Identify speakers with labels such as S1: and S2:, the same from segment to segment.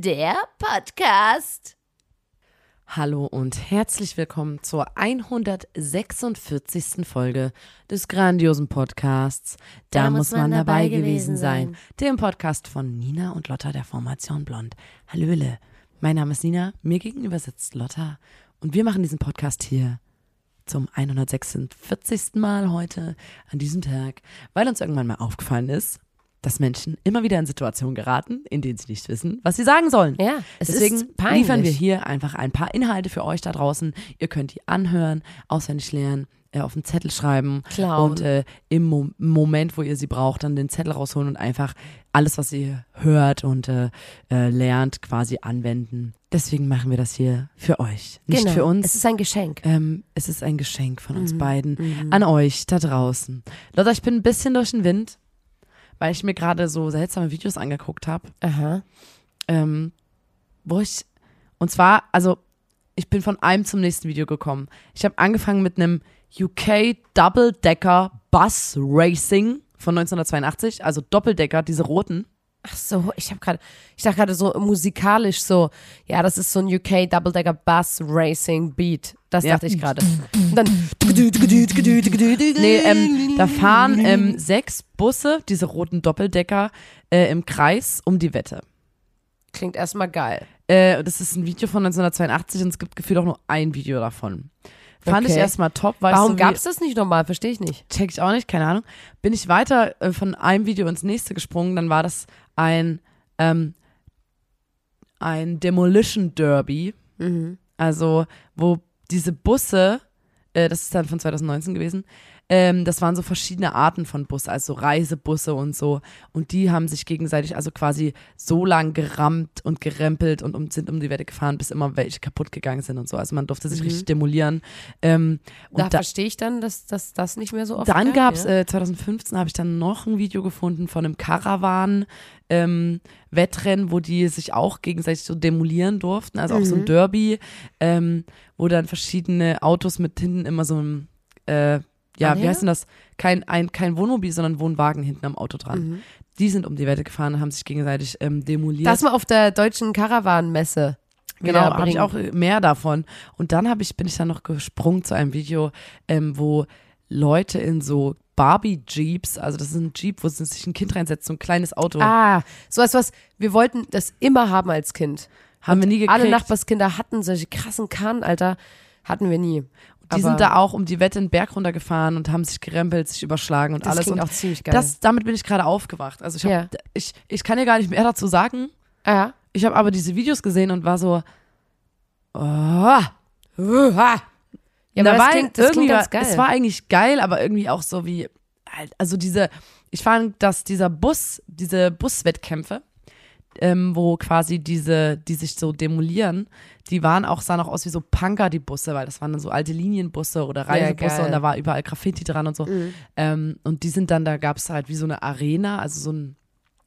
S1: Der Podcast.
S2: Hallo und herzlich willkommen zur 146. Folge des grandiosen Podcasts. Da, muss man, dabei gewesen sein. Dem Podcast von Nina und Lotta der Formation Blond. Hallöle, mein Name ist Nina, mir gegenüber sitzt Lotta und wir machen diesen Podcast hier zum 146. Mal heute an diesem Tag, weil uns irgendwann mal aufgefallen ist, dass Menschen immer wieder in Situationen geraten, in denen sie nicht wissen, was sie sagen sollen.
S1: Ja, es
S2: Deswegen liefern wir hier einfach ein paar Inhalte für euch da draußen. Ihr könnt die anhören, auswendig lernen, äh, auf einen Zettel schreiben
S1: Klauen.
S2: und äh, im Mo Moment, wo ihr sie braucht, dann den Zettel rausholen und einfach alles, was ihr hört und äh, äh, lernt, quasi anwenden. Deswegen machen wir das hier für euch, nicht
S1: genau.
S2: für uns.
S1: Es ist ein Geschenk.
S2: ähm, es ist ein Geschenk von
S1: Mhm.
S2: uns beiden an euch da draußen. Leute, ich bin ein bisschen durch den Wind, weil ich mir gerade so seltsame Videos angeguckt habe
S1: Aha.
S2: ähm, wo ich, und zwar, also ich bin von einem zum nächsten Video gekommen. Ich habe angefangen mit einem UK Double Decker Bus Racing von 1982, also Doppeldecker, diese roten.
S1: Ach so, ich habe gerade, ich dachte gerade so musikalisch so, ja, das ist so ein UK Double Decker Bus Racing Beat. Das
S2: Ja.
S1: dachte ich gerade. Und dann
S2: Nee, ähm, da fahren ähm, sechs Busse, diese roten Doppeldecker, äh, im Kreis um die Wette.
S1: klingt erstmal geil.
S2: Äh, das ist ein Video von 1982 und es gibt gefühlt auch nur ein Video davon. Fand ich
S1: Okay.
S2: erstmal top,
S1: Warum
S2: ich so wie-
S1: gab's das nicht normal? Verstehe ich nicht.
S2: check ich auch nicht, keine Ahnung. Bin ich weiter äh, von einem Video ins nächste gesprungen, dann war das ein, ähm, ein Demolition Derby.
S1: Mhm.
S2: Also, wo diese Busse, äh, das ist dann von 2019 gewesen, ähm, das waren so verschiedene Arten von Busse, also so Reisebusse und so. Und die haben sich gegenseitig also quasi so lang gerammt und gerempelt und um, sind um die Wette gefahren, bis immer welche kaputt gegangen sind und so. Also man durfte sich
S1: Mhm.
S2: richtig demolieren. Ähm, und
S1: Da,
S2: da,
S1: verstehe ich dann, dass, dass das nicht mehr so oft
S2: dann
S1: gab,
S2: es,
S1: ja?
S2: äh, 2015 habe ich dann noch ein Video gefunden von einem Caravan ähm, Wettrennen, wo die sich auch gegenseitig so demolieren durften, also auch so ein
S1: Mhm.
S2: Derby, ähm, wo dann verschiedene Autos mit hinten immer so ein, äh, ja, wie
S1: Anhänger?
S2: heißt denn das? Kein, ein, kein Wohnmobil, sondern Wohnwagen hinten am Auto dran.
S1: Mhm.
S2: Die sind um die Wette gefahren und haben sich gegenseitig ähm, demoliert.
S1: Das mal auf der deutschen Caravan-Messe.
S2: Genau, habe ich auch mehr davon. Und dann habe ich, bin ich dann noch gesprungen zu einem Video, ähm, wo Leute in so Barbie-Jeeps, also das ist ein Jeep, wo sich ein Kind reinsetzt, so ein kleines Auto,
S1: Ah, so als was, wir wollten das immer haben als Kind.
S2: haben wir nie gekriegt.
S1: Alle Nachbarskinder hatten solche krassen Kahn, Alter. Hatten wir nie.
S2: Die sind da auch um die Wette einen Berg runtergefahren und haben sich gerempelt, sich überschlagen und
S1: das
S2: alles.
S1: klingt
S2: Und
S1: auch ziemlich geil.
S2: das, damit bin ich gerade aufgewacht. Also ich, hab,
S1: Ja.
S2: ich, ich kann dir gar nicht mehr dazu sagen.
S1: ah, ja.
S2: Ich habe aber diese Videos gesehen und war so, oh,
S1: Ja, aber
S2: Na,
S1: das klingt, das klingt ganz
S2: war,
S1: geil.
S2: Es war eigentlich geil, aber irgendwie auch so wie, also diese, ich fand, dass dieser Bus, diese Buswettkämpfe, ähm, wo quasi diese, die sich so demolieren, die waren auch, sahen auch aus wie so Punker, die Busse, weil das waren dann so alte Linienbusse oder Reisebusse
S1: geil.
S2: und da war überall Graffiti dran und so.
S1: Mhm.
S2: Ähm, und die sind dann, da gab es halt wie so eine Arena, also so ein,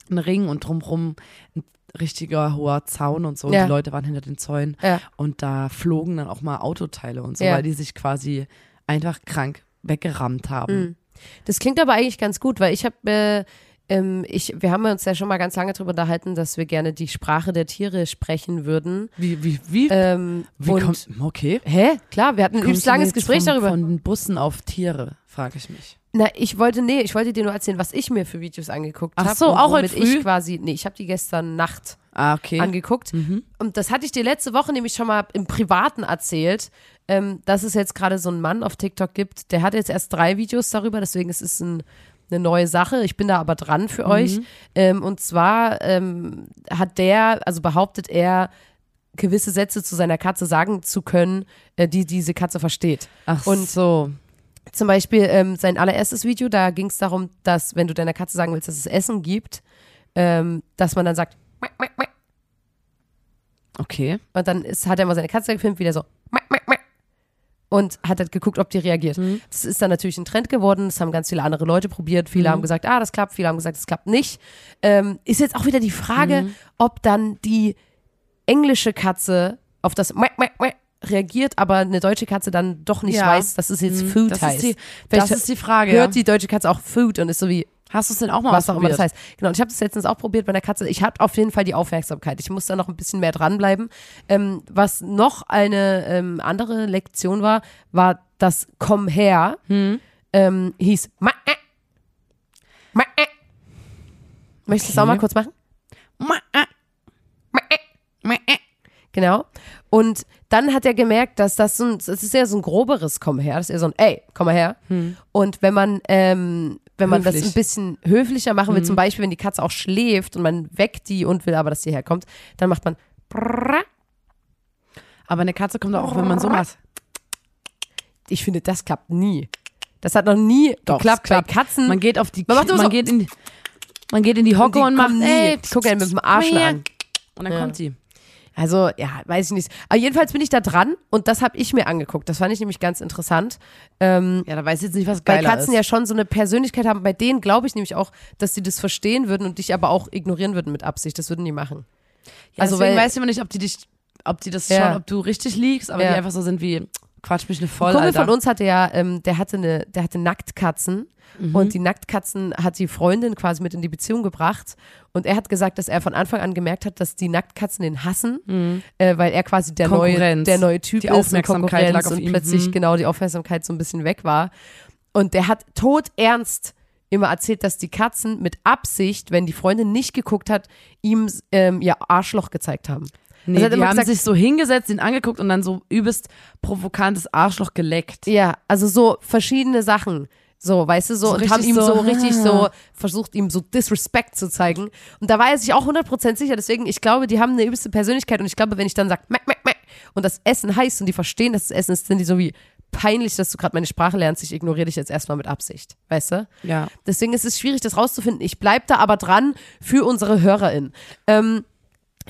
S2: ein Ring und drumrum ein richtiger hoher Zaun und so. Und
S1: Ja.
S2: die Leute waren hinter den Zäunen.
S1: Ja.
S2: Und da flogen dann auch mal Autoteile und so,
S1: Ja.
S2: weil die sich quasi einfach krank weggerammt haben.
S1: Mhm. Das klingt aber eigentlich ganz gut, weil ich habe, äh, ähm, ich, wir haben uns ja schon mal ganz lange darüber unterhalten, dass wir gerne die Sprache der Tiere sprechen würden.
S2: Wie, wie, wie,
S1: Ähm,
S2: wie
S1: und,
S2: kommt, okay.
S1: Hä? Klar, wir hatten ein
S2: Kommst
S1: übelst langes Gespräch
S2: von,
S1: darüber.
S2: Von Bussen auf Tiere, frage ich mich.
S1: Na, ich wollte, nee, ich wollte dir nur erzählen, was ich mir für Videos angeguckt
S2: Ach
S1: habe.
S2: so, auch heute
S1: ich
S2: früh?
S1: quasi, nee, ich habe die gestern Nacht
S2: Ah, okay.
S1: angeguckt.
S2: Mhm.
S1: Und das hatte ich dir letzte Woche nämlich schon mal im Privaten erzählt, ähm, dass es jetzt gerade so einen Mann auf TikTok gibt, der hat jetzt erst drei Videos darüber, deswegen es ist ein, eine neue Sache. Ich bin da aber dran für euch. Ähm, und zwar ähm, hat der, also behauptet er, gewisse Sätze zu seiner Katze sagen zu können, äh, die diese Katze versteht.
S2: Ach
S1: Und-
S2: so.
S1: Zum Beispiel ähm, sein allererstes Video, da ging es darum, dass wenn du deiner Katze sagen willst, dass es Essen gibt, ähm, dass man dann sagt.
S2: Okay.
S1: Und dann ist, hat er mal seine Katze gefilmt, wieder so. Und hat halt geguckt, ob die reagiert. Das ist dann natürlich ein Trend geworden. Das haben ganz viele andere Leute probiert. Viele haben gesagt, ah, das klappt. Viele haben gesagt, das klappt nicht. Ähm, ist jetzt auch wieder die Frage, ob dann die englische Katze auf das Mäh, mäh, mäh reagiert, aber eine deutsche Katze dann doch nicht
S2: Ja.
S1: weiß, dass es jetzt Food
S2: Das
S1: heißt.
S2: ist die, das ist die Frage.
S1: hört die deutsche Katze auch Food und ist so wie,
S2: Hast du es denn auch mal
S1: was auch immer das heißt. Genau, und ich habe das letztens auch probiert bei der Katze. Ich habe auf jeden Fall die Aufmerksamkeit. Ich muss da noch ein bisschen mehr dranbleiben. Ähm, was noch eine ähm, andere Lektion war, war das Komm her,
S2: Hm.
S1: ähm, hieß Ma äh. Ma äh. Möchtest du es
S2: Okay.
S1: auch mal kurz machen?
S2: Mäh, äh,
S1: Ma äh.
S2: mäh, äh.
S1: Genau. Und dann hat er gemerkt, dass das so ein, das ist ja so ein groberes Komm her. Das ist eher so ein Ey, komm mal her. Und wenn man, ähm, wenn man das
S2: Höflich.
S1: ein bisschen höflicher machen will, zum Beispiel, wenn die Katze auch schläft und man weckt die und will aber, dass sie herkommt, dann macht man.
S2: Aber eine Katze kommt auch, wenn man so macht.
S1: Ich finde, das klappt nie. Das hat noch nie
S2: Doch,
S1: geklappt bei Katzen.
S2: Man geht auf die,
S1: Man
S2: man
S1: so-
S2: geht in die, man geht in die Hocke
S1: die
S2: und, macht, ey,
S1: gucken einen mit dem Arsch an.
S2: Und dann
S1: Ja.
S2: kommt sie.
S1: Also, ja, weiß ich nicht. Aber jedenfalls bin ich da dran und das habe ich mir angeguckt. Das fand ich nämlich ganz interessant. Ähm,
S2: Ja, da weiß ich jetzt nicht, was
S1: weil
S2: geiler
S1: Katzen
S2: ist.
S1: ja schon so eine Persönlichkeit haben. Bei denen glaube ich nämlich auch, dass sie das verstehen würden und dich aber auch ignorieren würden mit Absicht. Das würden die machen.
S2: Ja,
S1: also,
S2: deswegen
S1: weil-
S2: weiß ich immer nicht, ob die dich, ob die das
S1: Ja.
S2: schauen, ob du richtig liegst, aber
S1: Ja.
S2: die einfach so sind wie, quatsch mich eine voll,
S1: Ein Kumpel
S2: Alter.
S1: von uns hatte ja, ähm, der hatte eine, der hatte Nacktkatzen
S2: Mhm.
S1: und die Nacktkatzen hat die Freundin quasi mit in die Beziehung gebracht und er hat gesagt, dass er von Anfang an gemerkt hat, dass die Nacktkatzen den hassen, äh, weil er quasi der neue,
S2: Mhm.
S1: Der neue Typ
S2: Die
S1: ist und
S2: Aufmerksamkeit
S1: Konkurrenz
S2: lag auf
S1: und
S2: ihm.
S1: plötzlich
S2: Mhm.
S1: genau die Aufmerksamkeit so ein bisschen weg war und der hat todernst immer erzählt, dass die Katzen mit Absicht, wenn die Freundin nicht geguckt hat, ihm ähm, ihr Arschloch gezeigt haben.
S2: Nee,
S1: er hat
S2: die
S1: immer
S2: haben
S1: gesagt-
S2: sich so hingesetzt, ihn angeguckt und dann so übelst provokantes Arschloch geleckt.
S1: Ja, also so verschiedene Sachen. So, weißt du, so,
S2: So
S1: und
S2: richtig
S1: haben ihm
S2: so,
S1: so, richtig so
S2: ah.
S1: versucht, ihm so Disrespect zu zeigen. Und da war er sich auch 100% sicher. Deswegen, ich glaube, die haben eine übelste Persönlichkeit. Und ich glaube, wenn ich dann sage, Mäh, Mäh, Mäh, und das Essen heißt und die verstehen, dass es Essen ist, sind die so wie peinlich, dass du gerade meine Sprache lernst. Ich ignoriere dich jetzt erstmal mit Absicht. Weißt du?
S2: Ja.
S1: Deswegen ist es schwierig, das rauszufinden. Ich bleib da aber dran für unsere HörerInnen. Ähm,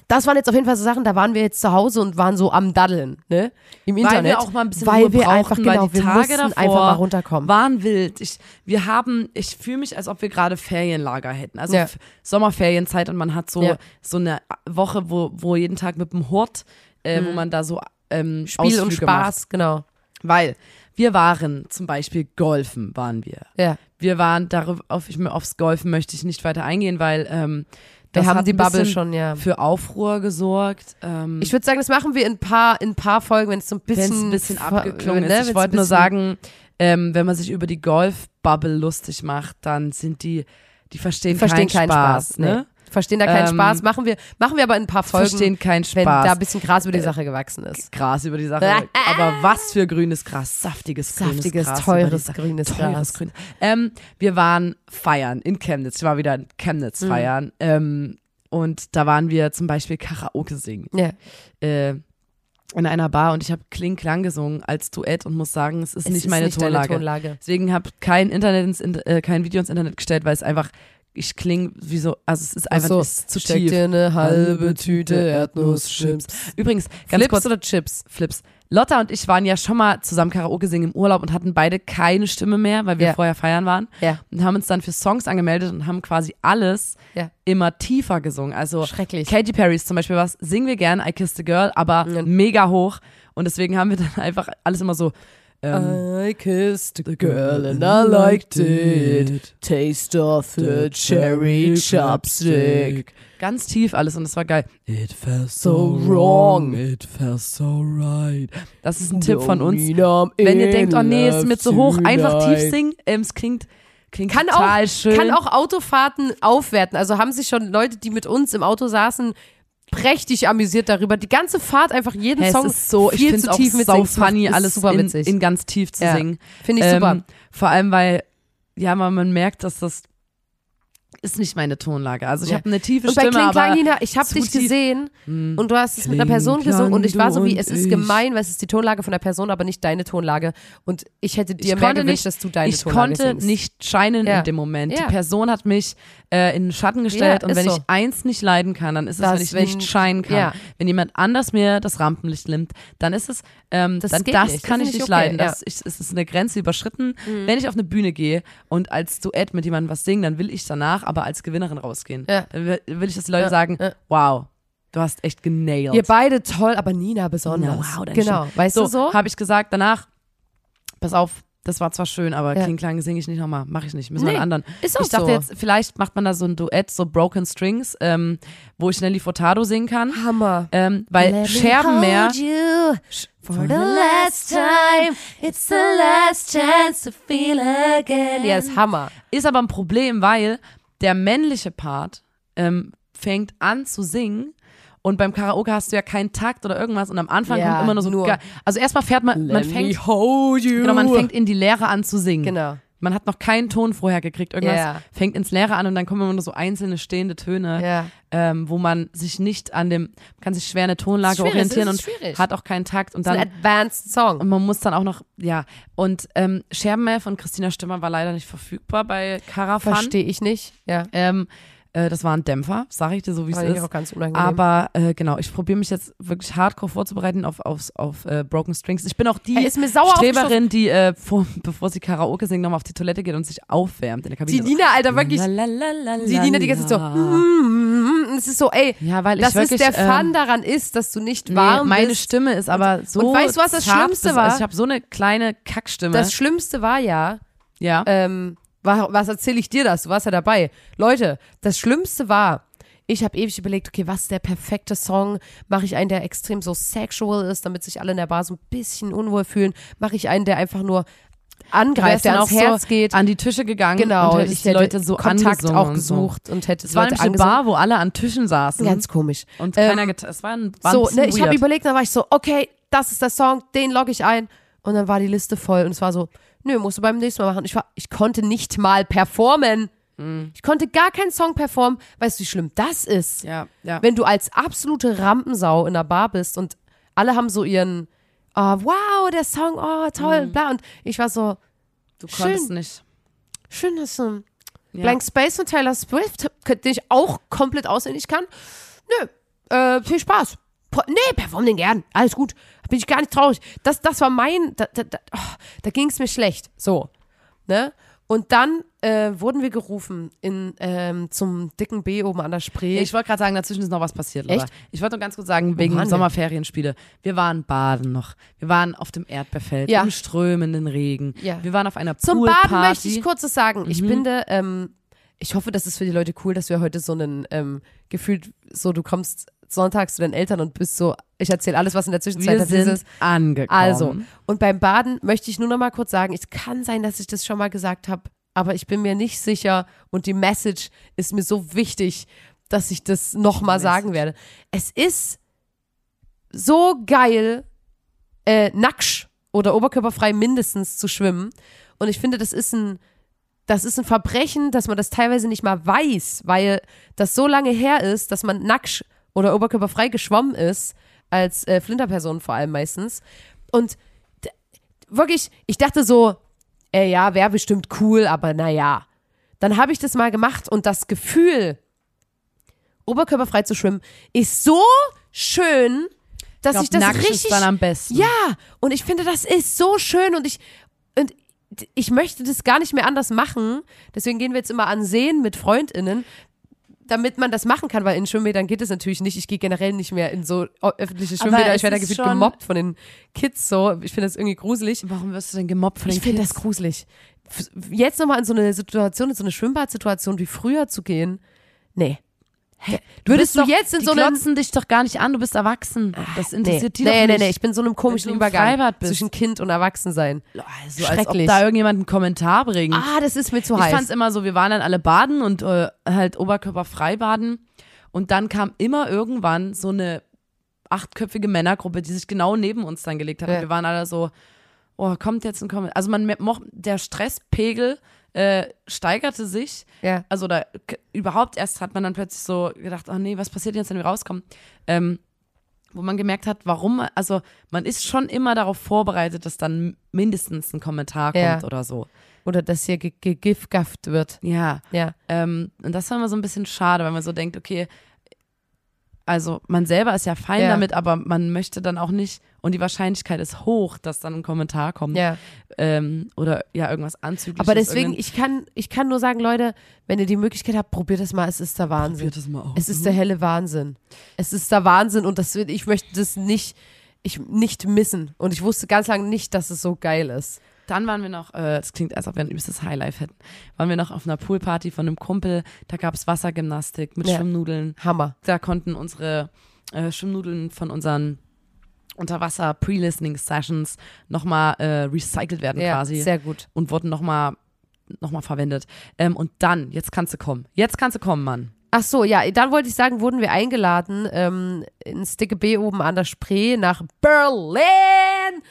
S1: das waren jetzt auf jeden Fall so Sachen, da waren wir jetzt zu Hause und waren so am Daddeln, ne? Im
S2: Weil
S1: Internet.
S2: wir auch mal ein bisschen
S1: weil
S2: Ruhe
S1: wir
S2: brauchten,
S1: einfach,
S2: weil
S1: genau,
S2: die
S1: wir
S2: Tage davor
S1: einfach mal runterkommen.
S2: waren wild. Ich, wir haben, ich fühle mich, als ob wir gerade Ferienlager hätten. Also
S1: Ja.
S2: Sommerferienzeit und man hat so,
S1: Ja.
S2: so eine Woche, wo, wo jeden Tag mit dem Hort, äh, wo man da so ähm,
S1: Mhm. Spiel und
S2: Ausflüge macht.
S1: Spaß, genau.
S2: Weil wir waren zum Beispiel Golfen, waren wir.
S1: Ja.
S2: Wir waren darauf, auf, ich, aufs Golfen möchte ich nicht weiter eingehen, weil ähm,
S1: Wir haben die Bubble schon, ja.
S2: für Aufruhr gesorgt. Ähm,
S1: Ich würde sagen, das machen wir in ein paar, in ein paar Folgen, wenn es so ein bisschen,
S2: ein bisschen abgeklungen
S1: ne,
S2: ist. Ich wollte nur sagen, ähm, wenn man sich über die Golf-Bubble lustig macht, dann sind die, die verstehen,
S1: verstehen
S2: keinen
S1: keinen
S2: Spaß.
S1: Spaß,
S2: ne?
S1: Verstehen da keinen
S2: Ähm,
S1: Spaß. Machen wir, machen wir aber in ein paar Folgen,
S2: Verstehen keinen
S1: wenn
S2: Spaß.
S1: da ein bisschen Gras über die Sache gewachsen ist.
S2: Gras über die Sache. Aber was für grünes Gras. Saftiges,
S1: Saftiges,
S2: grünes Gras.
S1: teures grünes
S2: teures
S1: Gras.
S2: Grün. Ähm, wir waren feiern in Chemnitz. Ich war wieder in Chemnitz
S1: Mhm.
S2: feiern. Ähm, und da waren wir zum Beispiel Karaoke singen.
S1: Ja.
S2: Äh, in einer Bar und ich habe Kling Klang gesungen als Duett und muss sagen, es ist
S1: Es
S2: nicht
S1: ist
S2: meine
S1: nicht
S2: Tonlage.
S1: Tonlage.
S2: Deswegen habe kein Internet ins, In- äh, kein Video ins Internet gestellt, weil es einfach ich klinge wie so, also es ist einfach
S1: so,
S2: es ist zu
S1: Steck
S2: tief.
S1: dir eine halbe Tüte Erdnusschips.
S2: Übrigens, ganz
S1: Flips
S2: kurz,
S1: oder Chips?
S2: Flips. Lotta und ich waren ja schon mal zusammen Karaoke singen im Urlaub und hatten beide keine Stimme mehr, weil wir
S1: Ja.
S2: vorher feiern waren.
S1: Ja.
S2: Und haben uns dann für Songs angemeldet und haben quasi alles
S1: Ja.
S2: immer tiefer gesungen. Also
S1: Schrecklich.
S2: Katy Perry's zum Beispiel was, singen wir gern, I Kissed a Girl, aber mega hoch. Und deswegen haben wir dann einfach alles immer so, ähm,
S1: I kissed a girl and I liked it. Taste of the cherry chopstick.
S2: ganz tief alles und es war geil. It felt
S1: so wrong.
S2: it felt so right. Das ist ein Tipp von uns.
S1: Wenn
S2: Wenn ihr denkt, oh nee, ist mir zu hoch, einfach tief singen. Ähm, es klingt, klingt
S1: Kann
S2: total
S1: auch,
S2: schön.
S1: kann auch Autofahrten aufwerten. Also haben sich schon Leute, die mit uns im Auto saßen, prächtig amüsiert darüber. Die ganze Fahrt einfach jeden
S2: Hä, es
S1: Song
S2: ist so, ich
S1: viel
S2: finde
S1: zu
S2: es auch
S1: tief
S2: so.
S1: Es macht-
S2: funny, alles
S1: super
S2: in,
S1: witzig.
S2: in ganz tief zu
S1: Ja.
S2: singen.
S1: Finde ich
S2: Ähm,
S1: super.
S2: Vor allem, weil, ja, man, man merkt, dass das ist nicht meine Tonlage. Also ich
S1: Ja.
S2: habe eine tiefe
S1: Und bei
S2: Stimme,
S1: Kling
S2: aber
S1: Klang Nina, ich habe dich
S2: tief.
S1: gesehen
S2: Hm.
S1: und du hast es mit einer
S2: Kling,
S1: Person gesungen und ich war so
S2: Klang,
S1: wie, es ist
S2: und
S1: gemein, weil es ist die Tonlage von der Person, aber nicht deine Tonlage. Und ich hätte dir
S2: ich
S1: mehr
S2: konnte
S1: gewünscht,
S2: nicht,
S1: dass du deine
S2: ich
S1: Tonlage
S2: konnte
S1: singst.
S2: nicht scheinen
S1: Ja.
S2: in dem Moment.
S1: Ja.
S2: Die Person hat mich äh, in den Schatten gestellt und wenn
S1: so.
S2: ich eins nicht leiden kann, dann ist es,
S1: Das,
S2: wenn ich nicht scheinen kann. Wenn jemand anders mir das Rampenlicht nimmt, dann ist es, ähm,
S1: Das
S2: dann, das
S1: nicht.
S2: kann
S1: Das
S2: ich nicht
S1: okay,
S2: leiden. Das, ich, es ist eine Grenze überschritten. Wenn ich auf eine Bühne gehe und als Duett mit jemandem was singe, dann will ich danach aber als Gewinnerin rausgehen.
S1: Ja.
S2: Dann will, ich, dass die Leute
S1: Ja,
S2: sagen,
S1: ja.
S2: wow, du hast echt genailt.
S1: Ihr beide toll, aber Nina besonders.
S2: Na, wow,
S1: genau,
S2: Stimme.
S1: weißt
S2: so,
S1: du so?
S2: habe ich gesagt danach, pass auf, das war zwar schön, aber
S1: Ja.
S2: Kling Klang singe ich nicht nochmal, mache ich nicht, müssen wir
S1: Nee,
S2: einen anderen.
S1: ist auch
S2: ich dachte
S1: so.
S2: jetzt, vielleicht macht man da so ein Duett, so Broken Strings, ähm, wo ich Nelly Furtado singen kann,
S1: Hammer.
S2: ähm, weil Scherbenmeer,
S1: Hold you for the last time. It's the last chance to feel again. Ja, ist Hammer.
S2: ist aber ein Problem, weil der männliche Part ähm, fängt an zu singen und beim Karaoke hast du ja keinen Takt oder irgendwas und am Anfang
S1: Ja,
S2: kommt immer nur so
S1: nur.
S2: also erstmal fährt man man
S1: Let me
S2: fängt genau man fängt in die Leere an zu singen
S1: Genau.
S2: Man hat noch keinen Ton vorher gekriegt irgendwas
S1: Ja.
S2: fängt ins Leere an und dann kommen immer nur so einzelne stehende Töne
S1: Ja.
S2: ähm, wo man sich nicht an dem kann sich schwer eine Tonlage orientieren und
S1: schwierig.
S2: hat auch keinen Takt und dann
S1: ein Advanced Song.
S2: und man muss dann auch noch ja und ähm, Scherbenmeer von Christina Stimmer war leider nicht verfügbar bei Caravan
S1: Verstehe ich nicht. Ja.
S2: ähm, äh, das war ein Dämpfer, sage ich dir so, wie es ist.
S1: auch ganz unangenehm.
S2: Aber äh, genau, ich probiere mich jetzt wirklich hardcore vorzubereiten auf, auf, auf äh, Broken Strings. Ich bin auch die
S1: sauer
S2: Streberin, die, äh, vor, bevor sie Karaoke singt, nochmal auf die Toilette geht und sich aufwärmt in der Kabine.
S1: Die Nina, Alter, wirklich. Die Nina die ganze Zeit so. mm, Es ist so, ey.
S2: Ja, weil ich
S1: Das
S2: wirklich,
S1: ist der Fun
S2: ähm,
S1: daran ist, dass du nicht
S2: Nee,
S1: warm
S2: meine
S1: bist.
S2: Stimme ist aber so.
S1: und weißt du, was das Schlimmste
S2: bis-
S1: war?
S2: Also ich habe so eine kleine Kackstimme.
S1: Das Schlimmste war ja,
S2: ja.
S1: ähm, was erzähle ich dir das? Du warst ja dabei. Leute, das Schlimmste war, ich habe ewig überlegt, okay, was ist der perfekte Song? Mache ich einen, der extrem so sexual ist, damit sich alle in der Bar so ein bisschen unwohl fühlen? Mache ich einen, der einfach nur angreift, der ans
S2: auch
S1: Herz
S2: so
S1: geht?
S2: an die Tische gegangen
S1: Genau,
S2: und
S1: ich
S2: die
S1: hätte
S2: Leute so
S1: Kontakt auch
S2: und
S1: gesucht und hätte
S2: So. Es war
S1: Leute
S2: eine. Bar, wo alle an Tischen saßen.
S1: Ganz komisch.
S2: und
S1: Ähm,
S2: keiner Es war ein, war ein
S1: So,
S2: bisschen
S1: ne, ich habe überlegt, dann war ich so, okay, das ist der Song, den logge ich ein. Und dann war die Liste voll und es war so, nö, musst du beim nächsten Mal machen. Ich, war, ich konnte nicht mal performen.
S2: Mhm.
S1: Ich konnte gar keinen Song performen. Weißt du, wie schlimm das ist?
S2: Ja, ja.
S1: Wenn du als absolute Rampensau in einer Bar bist und alle haben so ihren, oh, wow, der Song, oh, toll,
S2: Mhm.
S1: bla. Und ich war so,
S2: du
S1: schön.
S2: konntest nicht.
S1: schön, dass du
S2: Ja.
S1: Blank Space von Taylor Swift, den ich auch komplett auswendig kann. Nö, äh, viel Spaß. Nee, perform den gern. Alles gut. Bin ich gar nicht traurig. Das, das war mein, da, da, da, oh, da ging es mir schlecht. So. Ne? Und dann äh, wurden wir gerufen in, ähm, zum dicken B oben an der Spree.
S2: Ich wollte gerade sagen, dazwischen ist noch was passiert.
S1: Echt?
S2: Ich wollte nur ganz kurz sagen, wegen
S1: waren wir?
S2: Sommerferienspiele. Wir waren baden noch. Wir waren auf dem Erdbeerfeld,
S1: Ja.
S2: im strömenden Regen.
S1: Ja.
S2: Wir waren auf einer
S1: Zum
S2: Poolparty.
S1: Baden möchte ich kurzes sagen.
S2: Mhm.
S1: Ich finde, ähm, ich hoffe, das ist für die Leute cool, dass wir heute so einen ähm, gefühlt so, du kommst sonntags zu deinen Eltern und bist so, ich erzähle alles, was in der Zwischenzeit
S2: Wir sind
S1: ist.
S2: angekommen.
S1: Also, und beim Baden möchte ich nur noch mal kurz sagen, es kann sein, dass ich das schon mal gesagt habe, aber ich bin mir nicht sicher und die Message ist mir so wichtig, dass ich das noch mal sagen werde. Es ist so geil, äh, nackt oder oberkörperfrei mindestens zu schwimmen und ich finde, das ist ein das ist ein Verbrechen, dass man das teilweise nicht mal weiß, weil das so lange her ist, dass man nackt oder oberkörperfrei geschwommen ist, als äh, Flinterperson vor allem meistens. Und wirklich, ich dachte so, äh, ja, wäre bestimmt cool, aber naja. Dann habe ich das mal gemacht und das Gefühl, oberkörperfrei zu schwimmen, ist so schön, dass ich,
S2: ich glaub,
S1: das
S2: nackt
S1: richtig
S2: ist dann am besten.
S1: ja, und ich finde, das ist so schön und ich und ich möchte das gar nicht mehr anders machen. Deswegen gehen wir jetzt immer an Seen mit FreundInnen, damit man das machen kann, weil in Schwimmbädern geht es natürlich nicht. Ich gehe generell nicht mehr in so o- öffentliche Schwimmbäder. Ich werde da gefühlt gemobbt von den Kids so. Ich finde das irgendwie gruselig.
S2: Warum wirst du denn gemobbt von den
S1: Ich finde
S2: Kids?
S1: das gruselig. Jetzt nochmal in so eine Situation, in so eine Schwimmbadsituation wie früher zu gehen, nee.
S2: Du
S1: Würdest du
S2: doch,
S1: jetzt in so einem
S2: glotzen dich doch gar nicht an, du bist erwachsen. Das
S1: Nee,
S2: interessiert die
S1: nee,
S2: doch
S1: nee,
S2: nicht.
S1: nee, ich bin in so einem komischen
S2: im
S1: Übergang zwischen Kind und Erwachsensein.
S2: Also, als ob
S1: Schrecklich.
S2: da irgendjemand einen Kommentar bringt.
S1: Ah, das ist mir zu
S2: ich
S1: heiß.
S2: fand's immer so, wir waren dann alle baden und äh, halt oberkörperfrei baden. Und dann kam immer irgendwann so eine achtköpfige Männergruppe, die sich genau neben uns dann gelegt hat.
S1: Ja.
S2: Und wir waren alle so, oh, kommt jetzt ein Kommentar. Also man mo- der Stresspegel äh, steigerte sich.
S1: Ja.
S2: Also da überhaupt erst hat man dann plötzlich so gedacht, oh nee, was passiert jetzt, wenn wir rauskommen? Ähm, wo man gemerkt hat, warum, also man ist schon immer darauf vorbereitet, dass dann mindestens ein Kommentar kommt
S1: Ja.
S2: oder so.
S1: Oder dass hier ge- gegifgafft wird.
S2: Ja.
S1: Ja.
S2: Ähm, und das war immer so ein bisschen schade, weil man so denkt, okay, also man selber ist ja fein
S1: Ja.
S2: damit, aber man möchte dann auch nicht, und die Wahrscheinlichkeit ist hoch, dass dann ein Kommentar kommt
S1: Ja.
S2: ähm, oder ja, irgendwas Anzügliches.
S1: Aber deswegen, ich kann, ich kann nur sagen, Leute, wenn ihr die Möglichkeit habt, probiert das mal, es ist der Wahnsinn.
S2: Probiert das mal aus.
S1: Es ist der helle Wahnsinn. Es ist der Wahnsinn und das, ich möchte das nicht, ich, nicht missen. Und ich wusste ganz lange nicht, dass es so geil ist.
S2: Dann waren wir noch, äh, das klingt, als ob wir ein übelstes Highlife hätten, waren wir noch auf einer Poolparty von einem Kumpel, da gab es Wassergymnastik mit
S1: Ja.
S2: Schwimmnudeln.
S1: Hammer.
S2: Da konnten unsere äh, Schwimmnudeln von unseren Unterwasser-Pre-Listening-Sessions nochmal äh, recycelt werden
S1: Ja,
S2: quasi
S1: sehr gut.
S2: und wurden nochmal noch mal verwendet. Ähm, und dann, jetzt kannst du kommen. Jetzt kannst du kommen, Mann.
S1: Ach so, ja, dann wollte ich sagen, wurden wir eingeladen ähm, in Sticke B oben an der Spree nach Berlin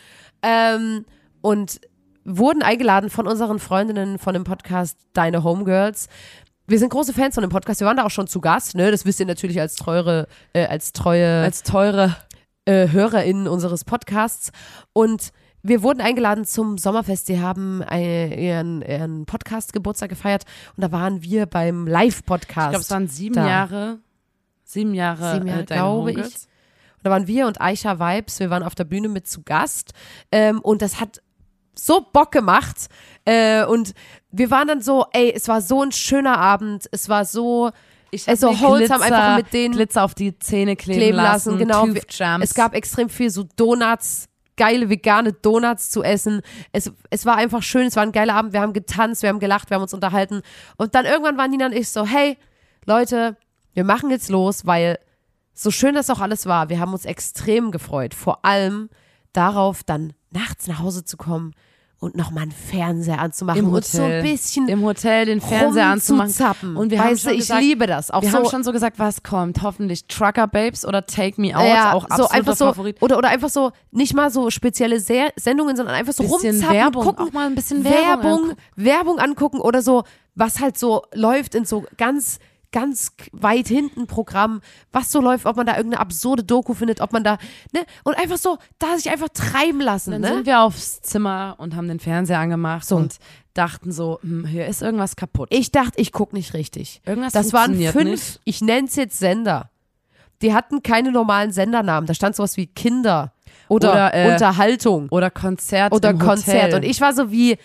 S1: ähm, und wurden eingeladen von unseren Freundinnen von dem Podcast Deine Homegirls. Wir sind große Fans von dem Podcast. Wir waren da auch schon zu Gast, ne? Das wisst ihr natürlich als treue, äh, als treue
S2: Als teure.
S1: Äh, HörerInnen unseres Podcasts. Und wir wurden eingeladen zum Sommerfest. Die haben eine, ihren, ihren Podcast-Geburtstag gefeiert und da waren wir beim Live-Podcast.
S2: Ich glaube, es waren sieben
S1: Da.
S2: Jahre. Sieben Jahre,
S1: Sieben Jahre,
S2: äh,
S1: glaube ich. Und da waren wir und Aisha Vibes, wir waren auf der Bühne mit zu Gast. Ähm, und das hat so Bock gemacht. Äh, und wir waren dann so, ey, es war so ein schöner Abend. Es war so,
S2: Ich
S1: Also Holz haben einfach mit denen
S2: Glitzer auf die Zähne kleben,
S1: kleben lassen. Genau. Wir-
S2: Tooth-Jams.
S1: Es gab extrem viel so Donuts, geile vegane Donuts zu essen. Es, es war einfach schön, es war ein geiler Abend. Wir haben getanzt, wir haben gelacht, wir haben uns unterhalten. Und dann irgendwann waren Nina und ich so, hey, Leute, wir machen jetzt los, weil so schön das auch alles war, wir haben uns extrem gefreut. Vor allem darauf, dann nachts nach Hause zu kommen und nochmal einen Fernseher anzumachen
S2: Im
S1: und so ein
S2: Hotel.
S1: bisschen
S2: im Hotel den Fernseher anzumachen. Und wir haben
S1: weißt
S2: schon
S1: du, ich
S2: gesagt,
S1: liebe das. Auch
S2: wir
S1: so,
S2: haben schon so gesagt, was kommt. Hoffentlich Trucker Babes oder Take Me Out,
S1: ja,
S2: auch
S1: so
S2: absoluter
S1: einfach so
S2: Favorit.
S1: oder oder einfach so nicht mal so spezielle Se Sendungen, sondern einfach so
S2: Bisschen
S1: rumzappen,
S2: Werbung,
S1: gucken,
S2: auch mal ein bisschen Werbung
S1: Werbung. Werbung angucken oder so, was halt so läuft in so ganz ganz weit hinten Programm, was so läuft, ob man da irgendeine absurde Doku findet, ob man da, ne, und einfach so, da sich einfach treiben lassen,
S2: Dann
S1: ne?
S2: sind wir aufs Zimmer und haben den Fernseher angemacht
S1: So.
S2: und dachten so, hm, hier ist irgendwas kaputt.
S1: Ich dachte, ich guck nicht richtig.
S2: Irgendwas
S1: das waren fünf,
S2: nicht.
S1: ich nenne es jetzt Sender. Die hatten keine normalen Sendernamen. Da stand sowas wie Kinder oder,
S2: Oder, äh,
S1: Unterhaltung.
S2: Oder Konzert
S1: oder Konzert.
S2: Hotel.
S1: Und ich war so wie,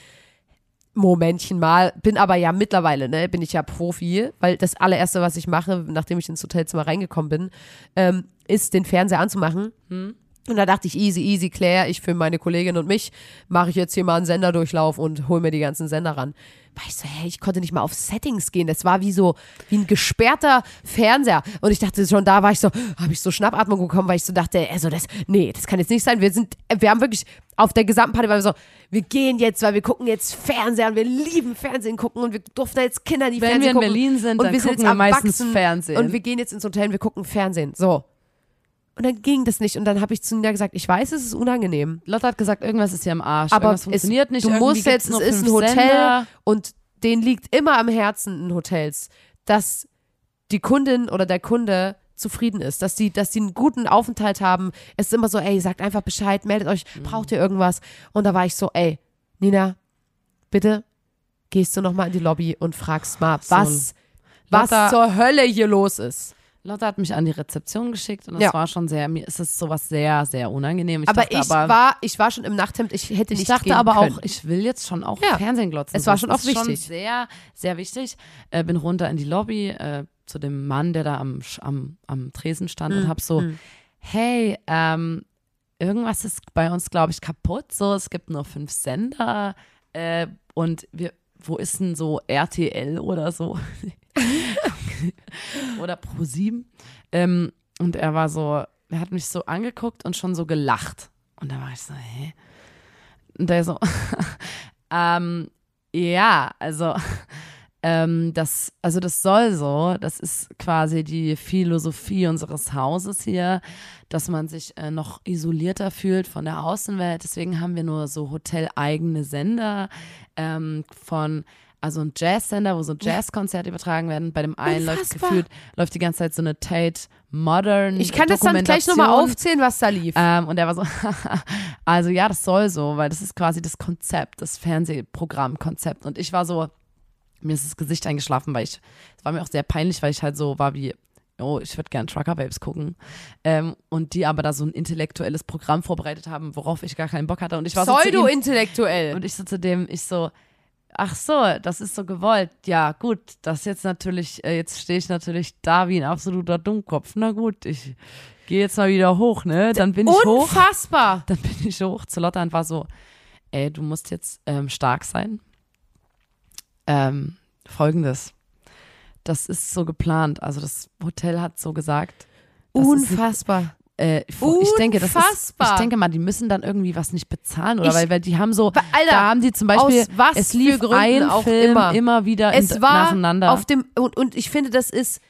S1: Momentchen mal, bin aber ja mittlerweile, ne, bin ich ja Profi, weil das allererste, was ich mache, nachdem ich ins Hotelzimmer reingekommen bin, ähm, ist den Fernseher anzumachen.
S2: Hm.
S1: Und da dachte ich, easy, easy, Claire, ich für meine Kollegin und mich mache ich jetzt hier mal einen Senderdurchlauf und hol mir die ganzen Sender ran. War ich so, hey, ich konnte nicht mal auf Settings gehen. Das war wie so, wie ein gesperrter Fernseher. Und ich dachte schon, da war ich so, habe ich so Schnappatmung bekommen, weil ich so dachte, also das, nee, das kann jetzt nicht sein. Wir sind, wir haben wirklich auf der gesamten Party, weil wir so, wir gehen jetzt, weil wir gucken jetzt Fernseher und wir lieben Fernsehen gucken und wir durften jetzt Kinder die
S2: Wenn
S1: Fernsehen
S2: wir in
S1: gucken.
S2: Berlin sind,
S1: und
S2: dann
S1: wir sind
S2: gucken
S1: jetzt
S2: wir meistens
S1: erwachsen
S2: Fernsehen.
S1: Und wir gehen jetzt ins Hotel und wir gucken Fernsehen. So. Und dann ging das nicht. Und dann habe ich zu Nina gesagt, ich weiß, es ist unangenehm.
S2: Lotte hat gesagt, irgendwas ist hier am Arsch.
S1: Aber
S2: irgendwas funktioniert
S1: es,
S2: nicht.
S1: du musst jetzt, es ist ein Hotel
S2: Sender.
S1: und denen liegt immer am Herzen in Hotels, dass die Kundin oder der Kunde zufrieden ist, dass die, dass die einen guten Aufenthalt haben. Es ist immer so, ey, sagt einfach Bescheid, meldet euch,
S2: Mhm.
S1: braucht ihr irgendwas? Und da war ich so, ey, Nina, bitte gehst du nochmal in die Lobby und fragst mal, was, was zur Hölle hier los ist.
S2: Lotte hat mich an die Rezeption geschickt und das
S1: Ja.
S2: war schon sehr, mir ist es sowas sehr, sehr unangenehm. Ich
S1: aber
S2: dachte
S1: ich
S2: aber,
S1: war, ich war schon im Nachthemd, ich hätte
S2: ich
S1: nicht
S2: dachte
S1: gehen
S2: aber
S1: können.
S2: auch, ich will jetzt schon auch
S1: Ja.
S2: Fernsehen glotzen.
S1: Es war schon auch wichtig.
S2: Schon sehr, sehr wichtig. Äh, bin runter in die Lobby äh, zu dem Mann, der da am, am, am Tresen stand
S1: Mhm.
S2: und hab so, hey, ähm, irgendwas ist bei uns, glaube ich, kaputt. So, es gibt nur fünf Sender äh, und wir, wo ist denn so RTL oder so? oder Pro7? Ähm, und er war so, er hat mich so angeguckt und schon so gelacht. Und da war ich so, hä? Und der so, ähm, ja, also, ähm, das, also das soll so, das ist quasi die Philosophie unseres Hauses hier, dass man sich äh, noch isolierter fühlt von der Außenwelt. Deswegen haben wir nur so hoteleigene Sender ähm, von also ein Jazzsender, wo so Jazzkonzerte übertragen werden. Bei dem einen läuft gefühlt, läuft die ganze Zeit so eine Tate Modern
S1: Ich kann das dann gleich nochmal aufzählen, was da lief.
S2: Ähm, und er war so, also ja, das soll so, weil das ist quasi das Konzept, das Fernsehprogrammkonzept. Und ich war so, mir ist das Gesicht eingeschlafen, weil ich, es war mir auch sehr peinlich, weil ich halt so war wie, oh, ich würde gern Trucker Babes gucken. Ähm, und die aber da so ein intellektuelles Programm vorbereitet haben, worauf ich gar keinen Bock hatte. Und ich war so
S1: Pseudo-intellektuell.
S2: und ich so zu dem, ich so, ach so, das ist so gewollt. Ja, gut, das jetzt natürlich, äh, jetzt stehe ich natürlich da wie ein absoluter Dummkopf. Na gut, ich gehe jetzt mal wieder hoch, ne? Dann bin ich hoch.
S1: Unfassbar.
S2: Dann bin ich hoch zu Lotta und war so, ey, du musst jetzt ähm, stark sein. Ähm, Folgendes. Das ist so geplant. Also das Hotel hat so gesagt. das ist
S1: Unfassbar.
S2: Äh, ich denke, das ist, ich denke mal, die müssen dann irgendwie was nicht bezahlen oder
S1: Ich-
S2: weil, weil die haben so,
S1: Alter,
S2: da haben die zum Beispiel,
S1: aus was
S2: es
S1: für
S2: lief
S1: Gründen
S2: ein
S1: auch
S2: Film
S1: immer.
S2: immer, wieder in,
S1: Es war
S2: nacheinander.
S1: auf dem, und, und ich finde, das ist,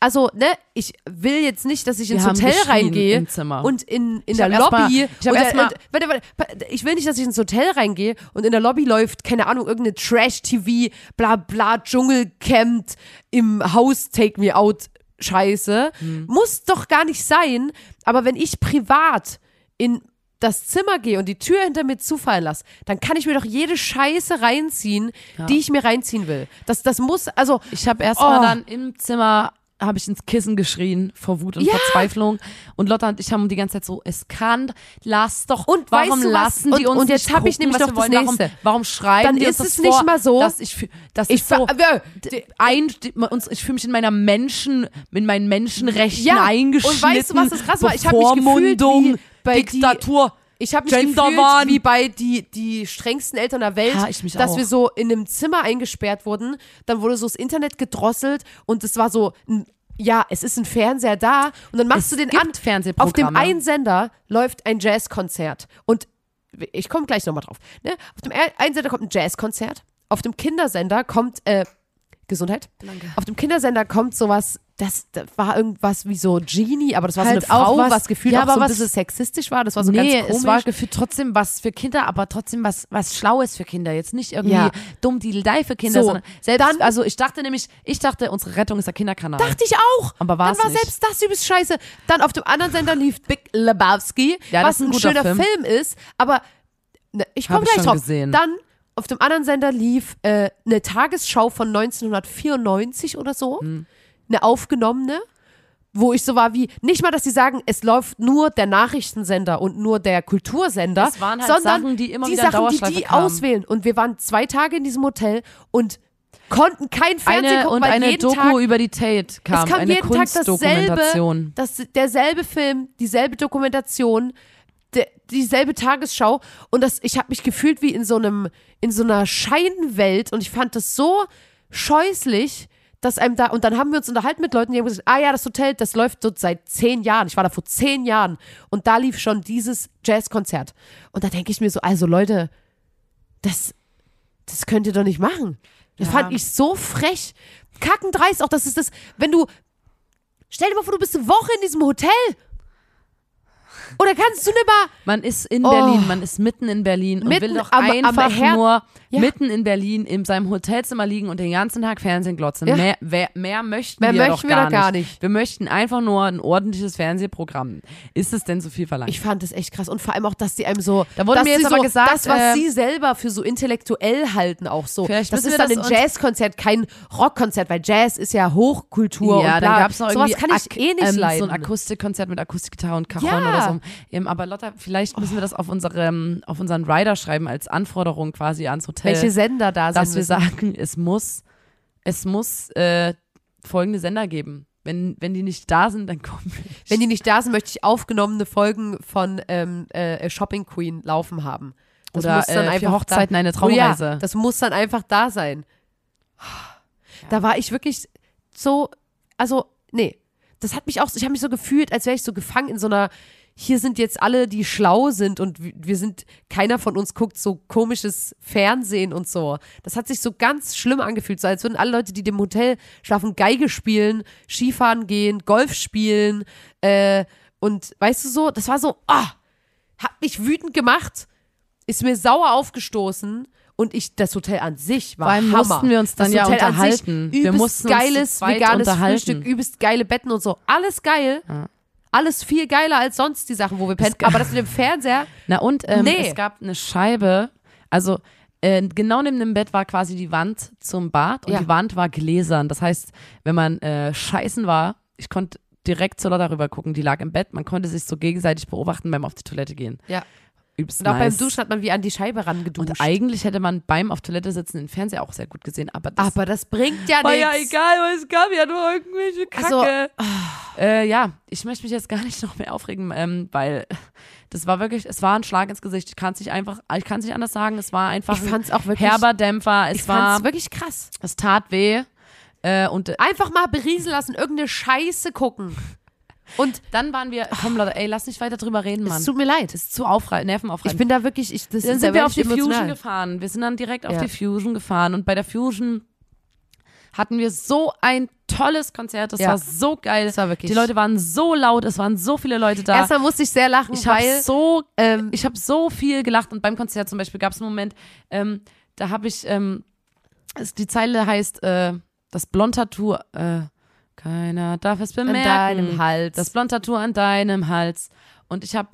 S1: also, ne, ich will jetzt nicht, dass ich ins Hotel reingehe und in, in
S2: Ich
S1: der
S2: erst mal-
S1: Lobby.
S2: ich
S1: und
S2: erst mal-
S1: und- warte, warte, ich will nicht, dass ich ins Hotel reingehe und in der Lobby läuft, keine Ahnung, irgendeine Trash-TV, bla bla, Dschungelcamp im Haus Take Me Out Scheiße.
S2: Hm.
S1: Muss doch gar nicht sein, aber wenn ich privat in das Zimmer gehe und die Tür hinter mir zufallen lasse, dann kann ich mir doch jede Scheiße reinziehen, die ich mir reinziehen will. Das, das muss, also,
S2: ich habe erst
S1: Oh.
S2: mal dann im Zimmer habe ich ins Kissen geschrien vor Wut und
S1: Ja.
S2: Verzweiflung und Lotta und ich haben die ganze Zeit so es kann lass doch
S1: Und
S2: warum
S1: weißt du was?
S2: lassen die
S1: Und-
S2: uns
S1: und jetzt
S2: nicht
S1: hab ich nämlich
S2: was wir
S1: das
S2: wollen? warum,
S1: Nächste.
S2: warum schreiben
S1: Dann
S2: die
S1: ist
S2: uns
S1: es
S2: das
S1: nicht
S2: vor,
S1: mal so-
S2: dass ich fühl- das
S1: ich
S2: ist so
S1: äh,
S2: ein uns ich fühle mich in meiner Menschen in meinen Menschenrechten
S1: Ja, und
S2: eingeschnitten
S1: weißt du, was das krass war? Ich hab mich gefühlt wie bei die-
S2: Diktatur
S1: Ich habe mich
S2: Genderwahn.
S1: gefühlt wie bei die, die strengsten Eltern der Welt,
S2: mich
S1: dass
S2: auch.
S1: wir so in einem Zimmer eingesperrt wurden. Dann wurde so das Internet gedrosselt und es war so, ein, ja, es ist ein Fernseher da und dann machst
S2: Es
S1: du den an. Auf dem einen Sender läuft ein Jazzkonzert und ich komme gleich nochmal drauf. Ne? Auf dem einen Sender kommt ein Jazzkonzert, auf dem Kindersender kommt äh, Gesundheit.
S2: Danke.
S1: Auf dem Kindersender kommt sowas, das, das war irgendwas wie so Genie, aber das war
S2: Halt
S1: so eine
S2: auch
S1: Frau,
S2: was-
S1: was, gefühlt
S2: ja,
S1: auch
S2: aber
S1: so ein
S2: was-
S1: bisschen sexistisch war. Das war so
S2: nee,
S1: ganz komisch.
S2: es war gefühlt trotzdem was für Kinder, aber trotzdem was, was Schlaues für Kinder. Jetzt nicht irgendwie
S1: Ja.
S2: dumm Diddlei für Kinder,
S1: So,
S2: sondern selbst,
S1: dann-
S2: also ich dachte nämlich, ich dachte, unsere Rettung ist der Kinderkanal.
S1: Dachte ich auch.
S2: Aber war's
S1: Dann war
S2: nicht.
S1: selbst das übelst scheiße. Dann auf dem anderen Sender lief Big Lebowski,
S2: Ja, das
S1: was
S2: ist ein
S1: ein, schöner
S2: Film.
S1: Film. ist. Aber ne, ich komme
S2: ich
S1: gleich drauf.
S2: gesehen.
S1: Dann auf dem anderen Sender lief äh, eine Tagesschau von 1994 oder so.
S2: Hm.
S1: Eine aufgenommene. Wo ich so war wie, nicht mal, dass sie sagen, es läuft nur der Nachrichtensender und nur der Kultursender,
S2: Es waren halt
S1: sondern
S2: Sachen, die immer
S1: die
S2: wieder
S1: Sachen, die die
S2: kamen.
S1: auswählen. Und wir waren zwei Tage in diesem Hotel und konnten kein Fernsehen
S2: eine
S1: gucken,
S2: und
S1: weil
S2: eine
S1: jeden
S2: Doku
S1: Tag
S2: über die Tate kam,
S1: es kam
S2: eine
S1: jeden Tag
S2: Kunstdokumentation.
S1: dasselbe, das, derselbe Film, dieselbe Dokumentation, de, dieselbe Tagesschau und das, ich habe mich gefühlt wie in so einem, in so einer Scheinwelt und ich fand das so scheußlich, dass einem da, und dann haben wir uns unterhalten mit Leuten, die haben gesagt, ah ja, das Hotel, das läuft dort seit zehn Jahren. Ich war da vor zehn Jahren und da lief schon dieses Jazzkonzert. Und da denke ich mir so, also Leute, das, das könnt ihr doch nicht machen. Das
S2: Ja.
S1: fand ich so frech. Kackendreist auch, das ist das, wenn du, stell dir mal vor, du bist eine Woche in diesem Hotel. Oder kannst du nicht mal,
S2: Man ist in
S1: Oh.
S2: Berlin, man ist mitten in Berlin und
S1: Mitten
S2: will doch
S1: am- am
S2: einfach
S1: Her-
S2: nur
S1: Ja.
S2: mitten in Berlin in seinem Hotelzimmer liegen und den ganzen Tag Fernsehen glotzen.
S1: Ja.
S2: Mehr, wer, mehr möchten
S1: Mehr
S2: wir
S1: möchten
S2: doch
S1: wir
S2: gar,
S1: doch gar
S2: nicht.
S1: nicht.
S2: Wir möchten einfach nur ein ordentliches Fernsehprogramm. Ist es denn so viel verlangt?
S1: ich fand das echt krass und vor allem auch, dass die einem so,
S2: Da wurde mir jetzt
S1: sie
S2: aber
S1: so,
S2: gesagt,
S1: das, was
S2: äh,
S1: sie selber für so intellektuell halten auch so.
S2: Vielleicht
S1: das ist
S2: wir
S1: dann
S2: das
S1: ein Jazzkonzert, kein Rockkonzert, weil Jazz ist ja Hochkultur
S2: ja,
S1: und
S2: dann gab es noch irgendwie
S1: kann ich eh nicht
S2: ähm,
S1: leiden.
S2: so ein Akustikkonzert mit Akustikgitarre und Cajon
S1: Ja.
S2: oder so. Ähm, aber Lotta, vielleicht müssen wir das auf unserem, auf unseren Rider schreiben als Anforderung quasi ans Hotel.
S1: Welche Sender da
S2: dass
S1: sind.
S2: wir sagen, es muss, es muss äh, folgende Sender geben. Wenn, wenn die nicht da sind, dann kommen wir nicht.
S1: Wenn die nicht da sind, möchte ich aufgenommene Folgen von ähm, äh, Shopping Queen laufen haben. Das
S2: Oder
S1: muss dann
S2: äh,
S1: einfach
S2: für Hochzeiten
S1: da,
S2: eine
S1: Oh
S2: Traumreise.
S1: ja, das muss dann einfach da sein. Da war ich wirklich so, also, nee. Das hat mich auch, ich habe mich so gefühlt, als wäre ich so gefangen in so einer, hier sind jetzt alle, die schlau sind und wir- wir sind, keiner von uns guckt so komisches Fernsehen und so. Das hat sich so ganz schlimm angefühlt, so als würden alle Leute, die dem Hotel schlafen, Geige spielen, Skifahren gehen, Golf spielen, äh, und weißt du so, das war so, ah, hat mich wütend gemacht, ist mir sauer aufgestoßen und ich, das Hotel an sich war
S2: Vor allem
S1: Hammer.
S2: mussten wir uns dann
S1: das
S2: ja
S1: Hotel an
S2: unterhalten.
S1: Sich,
S2: Wir
S1: übelst
S2: mussten uns zu
S1: geiles
S2: zweit
S1: veganes. Frühstück, übelst geile Betten und so. Alles geil. Alles viel geiler als sonst die Sachen, wo wir pennen. Aber das mit dem Fernseher,
S2: Na und ähm,
S1: Nee.
S2: es gab eine Scheibe, also äh, genau neben dem Bett war quasi die Wand zum Bad und
S1: Ja.
S2: die Wand war gläsern. Das heißt, wenn man äh, scheißen war, ich konnte direkt zur Lotta rüber gucken, die lag im Bett, man konnte sich so gegenseitig beobachten beim auf die Toilette gehen.
S1: ja.
S2: Übelst
S1: Und auch
S2: nice.
S1: beim Duschen hat man wie an die Scheibe rangeduscht.
S2: Und eigentlich hätte man beim auf Toilette sitzen den Fernseher auch sehr gut gesehen, aber das
S1: aber das bringt ja
S2: war ja
S1: nichts.
S2: egal, weil es gab ja nur irgendwelche
S1: Also,
S2: Kacke. äh, ja, ich möchte mich jetzt gar nicht noch mehr aufregen, ähm, weil das war wirklich, es war ein Schlag ins Gesicht. Ich kann es nicht einfach, ich kann es nicht anders sagen. Es war einfach
S1: Ich fand's auch wirklich-
S2: herber Dämpfer. Es
S1: Ich
S2: war,
S1: fand's wirklich krass.
S2: es tat weh. Äh, und äh,
S1: Einfach mal berieseln lassen, irgendeine Scheiße gucken. Und
S2: dann waren wir, komm Leute, ey, lass nicht weiter drüber reden, Mann.
S1: es tut mir leid.
S2: ist zu aufrei nervenaufreibend.
S1: Ich bin da wirklich, ich, das
S2: dann sind wir auf die
S1: wirklich
S2: Fusion
S1: emotional.
S2: gefahren. Wir sind dann direkt auf
S1: Ja.
S2: die Fusion gefahren und bei der Fusion hatten wir so ein tolles Konzert. Das
S1: Ja.
S2: war so geil.
S1: Das war wirklich-
S2: Die Leute waren so laut, es waren so viele Leute da.
S1: Erstmal musste ich sehr lachen,
S2: ich habe
S1: weil
S2: so,
S1: ähm,
S2: ich habe so viel gelacht und beim Konzert zum Beispiel gab es einen Moment, ähm, da habe ich, ähm, es, die Zeile heißt, äh, das Blond-Tattoo, äh, keiner darf es
S1: an
S2: bemerken.
S1: deinem Hals.
S2: Das Blond-Tattoo an deinem Hals. Und ich habe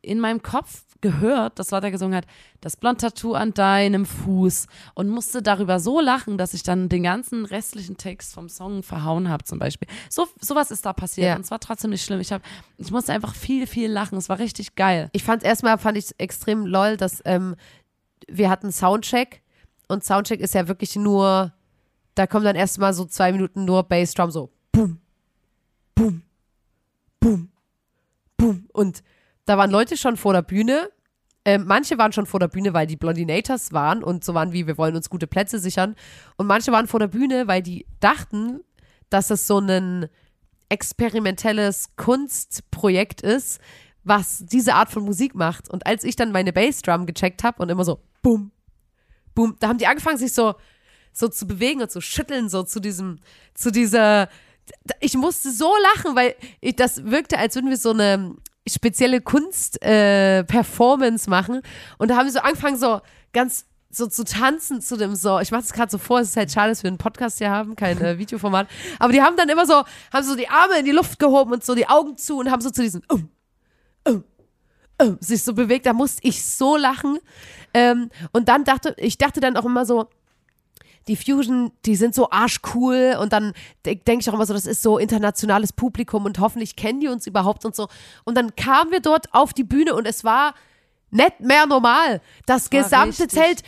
S2: in meinem Kopf gehört, dass Lotta gesungen hat, das Blond-Tattoo an deinem Fuß und musste darüber so lachen, dass ich dann den ganzen restlichen Text vom Song verhauen habe zum Beispiel. So sowas ist da passiert
S1: Ja.
S2: und es war trotzdem nicht schlimm. Ich, hab, ich musste einfach viel, viel lachen. Es war richtig geil.
S1: ich fand erstmal fand ich extrem lol, dass ähm, wir hatten Soundcheck und Soundcheck ist ja wirklich nur, da kommen dann erstmal so zwei Minuten nur Bassdrum so boom, boom, boom, boom und da waren Leute schon vor der Bühne. Ähm, manche waren schon vor der Bühne, weil die Blondinators waren und so waren wie, wir wollen uns gute Plätze sichern. Und manche waren vor der Bühne, weil die dachten, dass es so ein experimentelles Kunstprojekt ist, was diese Art von Musik macht. Und als ich dann meine Bassdrum gecheckt habe und immer so, boom, boom, da haben die angefangen, sich so, so zu bewegen und zu schütteln, so zu diesem, zu dieser, ich musste so lachen, weil ich, das wirkte, als würden wir so eine spezielle Kunst-Performance äh, machen. Und da haben wir so angefangen, so ganz so zu tanzen zu dem so. Ich mache das gerade so vor, es ist halt schade, dass wir einen Podcast hier haben, kein äh, Videoformat. Aber die haben dann immer so, haben so die Arme in die Luft gehoben und so die Augen zu und haben so zu diesem um, um, um, sich so bewegt. Da musste ich so lachen. Ähm, und dann dachte, ich dachte dann auch immer so, die Fusion, die sind so arschcool und dann de denke ich auch immer so, das ist so internationales Publikum und hoffentlich kennen die uns überhaupt und so. Und dann kamen wir dort auf die Bühne und es war nicht mehr normal. Das
S2: war
S1: gesamte. Zelt,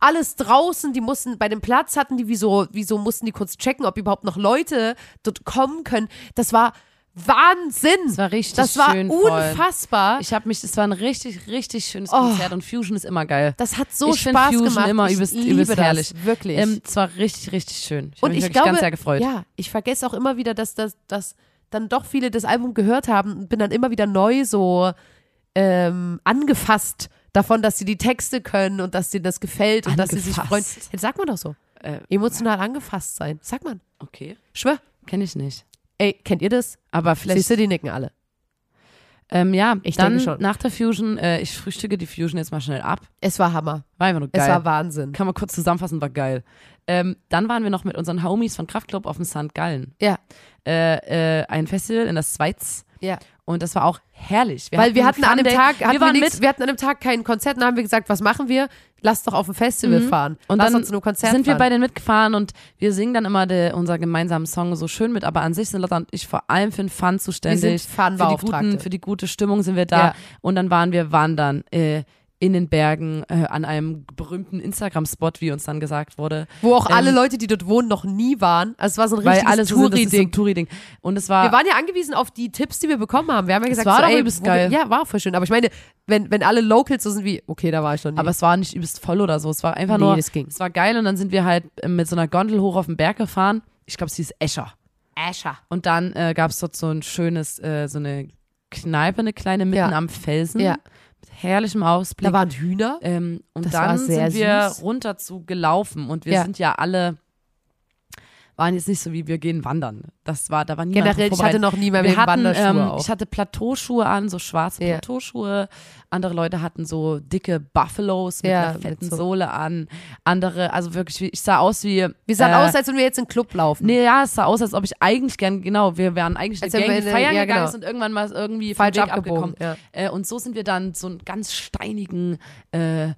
S1: alles draußen, die mussten, bei dem Platz hatten die, wieso, wieso mussten die kurz checken, ob überhaupt noch Leute dort kommen können. Das war Wahnsinn.
S2: Das war richtig
S1: Das war
S2: schön voll.
S1: unfassbar.
S2: Ich habe mich, es war ein richtig, richtig schönes
S1: Oh.
S2: Konzert und Fusion ist immer geil.
S1: Das hat so
S2: ich
S1: Spaß
S2: Fusion
S1: gemacht.
S2: immer
S1: ich
S2: übelst,
S1: liebe
S2: übelst
S1: das,
S2: herrlich.
S1: Wirklich.
S2: Ähm, es war richtig, richtig schön. Ich
S1: Und
S2: habe mich
S1: ich glaube,
S2: ganz sehr gefreut.
S1: ja, ich vergesse auch immer wieder, dass, dass, dass dann doch viele das Album gehört haben und bin dann immer wieder neu so ähm, angefasst davon, dass sie die Texte können und dass denen das gefällt und dass sie sich freuen.
S2: Angefasst.
S1: Jetzt sagt man doch so.
S2: Äh,
S1: Emotional angefasst sein. Sagt man.
S2: okay.
S1: Schwör.
S2: Kenne ich nicht.
S1: Ey, kennt ihr das?
S2: Aber vielleicht.
S1: Siehst du, die nicken alle.
S2: Ähm, ja,
S1: Ich
S2: dann
S1: denke schon.
S2: nach der Fusion, äh, ich frühstücke die Fusion jetzt mal schnell ab.
S1: Es war Hammer.
S2: War einfach nur geil.
S1: Es war Wahnsinn.
S2: Kann man kurz zusammenfassen, war geil. Ähm, dann waren wir noch mit unseren Homies von Kraftclub auf dem St. Gallen.
S1: Ja,
S2: Äh, äh, ein Festival in der Schweiz.
S1: ja.
S2: Und das war auch herrlich.
S1: Weil wir hatten an dem
S2: Day.
S1: Tag, hatten
S2: wir
S1: wir,
S2: waren
S1: nix,
S2: mit.
S1: wir hatten an dem Tag kein Konzert und dann haben wir gesagt, was machen wir? Lass doch auf ein Festival fahren.
S2: Und
S1: Lass
S2: dann
S1: uns nur Konzert
S2: sind wir
S1: fahren.
S2: bei denen mitgefahren und wir singen dann immer de, unser gemeinsamen Song so schön mit, aber an sich sind Lotta und ich vor allem für den Fun zuständig.
S1: Wir sind
S2: für, die guten, für die gute Stimmung sind wir da.
S1: Ja.
S2: Und dann waren wir wandern äh, in den Bergen äh, an einem berühmten Instagram-Spot, wie uns dann gesagt wurde.
S1: Wo auch
S2: Ähm,
S1: alle Leute, die dort wohnen, noch nie waren. Also es war so ein richtiges
S2: so so
S1: Touri-Ding.
S2: ein Touri-Ding. Und es war,
S1: Wir waren ja angewiesen auf die Tipps, die wir bekommen haben. Wir haben ja gesagt,
S2: war
S1: so,
S2: doch
S1: ey,
S2: übelst geil.
S1: Wir, ja, war voll schön. Aber ich meine, wenn, wenn alle Locals so sind wie, okay, da war ich noch nie.
S2: aber es war nicht übelst voll oder so. Es war einfach
S1: Nee,
S2: nur,
S1: das ging.
S2: es war geil und dann sind wir halt äh, mit so einer Gondel hoch auf den Berg gefahren. Ich glaube, sie ist Escher.
S1: Asher.
S2: Und dann äh, gab es dort so ein schönes, äh, so eine Kneipe, eine kleine mitten
S1: Ja.
S2: am Felsen.
S1: Ja.
S2: Herrlichem Ausblick.
S1: Da waren Hühner.
S2: ähm, und
S1: Das
S2: dann sind wir
S1: süß.
S2: runter zu gelaufen und wir
S1: Ja.
S2: sind ja alle waren jetzt nicht so wie wir gehen wandern. Das war, da war niemand
S1: Generell, ich hatte noch nie mehr
S2: wir hatten,
S1: Wanderschuhe
S2: ähm,
S1: auch.
S2: Ich hatte Plateauschuhe an, so schwarze
S1: Ja.
S2: Plateauschuhe. Andere Leute hatten so dicke Buffalos mit
S1: Ja,
S2: einer fetten
S1: so-
S2: Sohle an. Andere, also wirklich, ich sah aus wie.
S1: Wir sahen
S2: äh,
S1: aus, als wenn wir jetzt in den Club laufen.
S2: Nee, ja, es sah aus, als ob ich eigentlich gern, genau, wir wären eigentlich
S1: Als
S2: eine Gang,
S1: wir
S2: die feiern
S1: ja,
S2: gegangen
S1: genau.
S2: und irgendwann mal irgendwie
S1: Falsch abgebogen. Ja.
S2: Äh, und so sind wir dann so einen ganz steinigen äh,